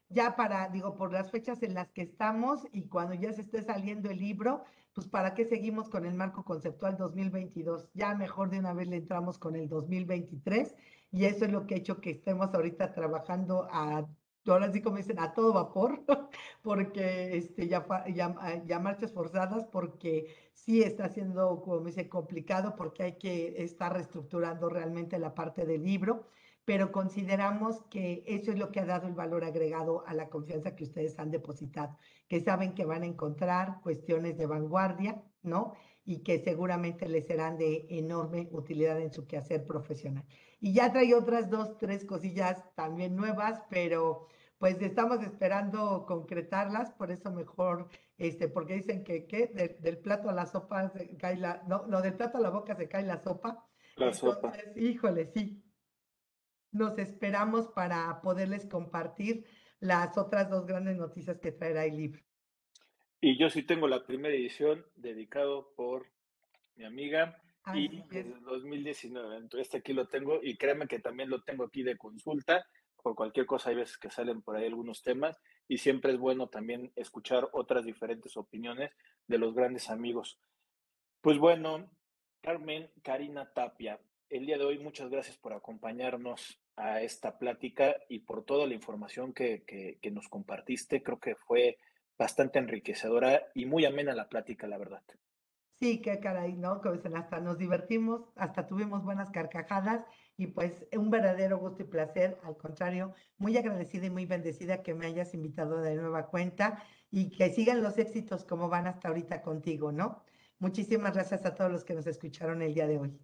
Speaker 2: ya para, digo, por las fechas en las que estamos y cuando ya se esté saliendo el libro, pues para qué seguimos con el marco conceptual 2022. Ya mejor de una vez le entramos con el 2023 y eso es lo que ha hecho que estemos ahorita trabajando a, ahora sí como dicen, a todo vapor, [LAUGHS] porque este, ya, ya, ya marchas forzadas, porque sí está siendo, como dice, complicado, porque hay que estar reestructurando realmente la parte del libro pero consideramos que eso es lo que ha dado el valor agregado a la confianza que ustedes han depositado, que saben que van a encontrar cuestiones de vanguardia, ¿no? Y que seguramente les serán de enorme utilidad en su quehacer profesional. Y ya trae otras dos, tres cosillas también nuevas, pero pues estamos esperando concretarlas, por eso mejor, este, porque dicen que, ¿qué? del plato a la sopa se cae la, no, no, del plato a la boca se cae la sopa.
Speaker 1: La sopa.
Speaker 2: Híjole, sí, nos esperamos para poderles compartir las otras dos grandes noticias que traerá el libro.
Speaker 1: Y yo sí tengo la primera edición dedicado por mi amiga y desde 2019. Entonces este aquí lo tengo y créeme que también lo tengo aquí de consulta por cualquier cosa. Hay veces que salen por ahí algunos temas y siempre es bueno también escuchar otras diferentes opiniones de los grandes amigos. Pues bueno, Carmen Karina Tapia, el día de hoy muchas gracias por acompañarnos a esta plática y por toda la información que, que, nos compartiste. Creo que fue bastante enriquecedora y muy amena la plática, la verdad.
Speaker 2: Sí, qué caray, ¿no? Que hasta nos divertimos, hasta tuvimos buenas carcajadas y pues un verdadero gusto y placer. Al contrario, muy agradecida y muy bendecida que me hayas invitado de nueva cuenta y que sigan los éxitos como van hasta ahorita contigo, ¿no? Muchísimas gracias a todos los que nos escucharon el día de hoy.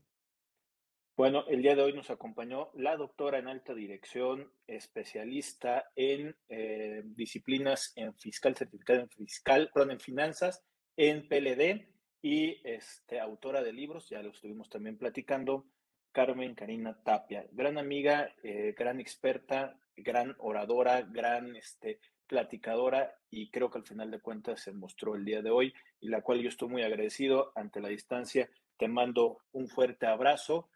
Speaker 1: Bueno, el día de hoy nos acompañó la doctora en alta dirección, especialista en eh, disciplinas en fiscal, certificado en fiscal, perdón, en finanzas, en PLD y este, autora de libros, ya lo estuvimos también platicando, Carmen Karina Tapia, gran amiga, eh, gran experta, gran oradora, gran este, platicadora y creo que al final de cuentas se mostró el día de hoy y la cual yo estoy muy agradecido ante la distancia. Te mando un fuerte abrazo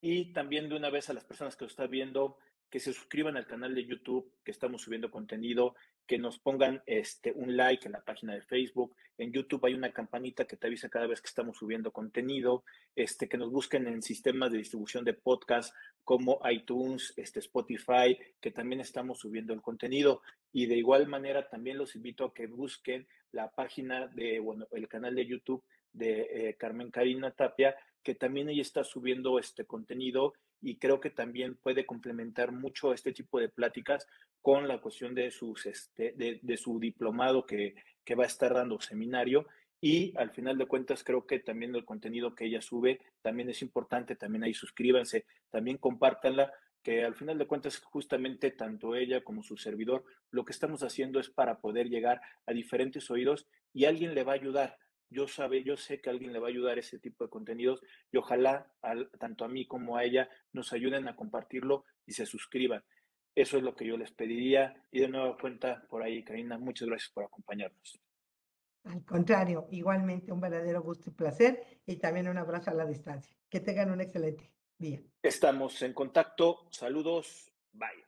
Speaker 1: y también de una vez a las personas que lo están viendo, que se suscriban al canal de YouTube, que estamos subiendo contenido, que nos pongan este, un like en la página de Facebook. En YouTube hay una campanita que te avisa cada vez que estamos subiendo contenido, este, que nos busquen en sistemas de distribución de podcast como iTunes, este, Spotify, que también estamos subiendo el contenido. Y de igual manera también los invito a que busquen la página de, bueno, el canal de YouTube de eh, Carmen Karina Tapia, que también ella está subiendo este contenido y creo que también puede complementar mucho este tipo de pláticas con la cuestión de, sus, este, de, su diplomado que, que va a estar dando seminario. Y al final de cuentas, creo que también el contenido que ella sube también es importante. También ahí suscríbanse, también compártanla, que al final de cuentas, justamente tanto ella como su servidor, lo que estamos haciendo es para poder llegar a diferentes oídos y alguien le va a ayudar yo sabe, yo sé que alguien le va a ayudar ese tipo de contenidos y ojalá tanto a mí como a ella nos ayuden a compartirlo y se suscriban. Eso es lo que yo les pediría y de nueva cuenta por ahí, Karina, muchas gracias por acompañarnos.
Speaker 2: Al contrario, igualmente un verdadero gusto y placer y también un abrazo a la distancia. Que tengan un excelente día.
Speaker 1: Estamos en contacto. Saludos. Bye.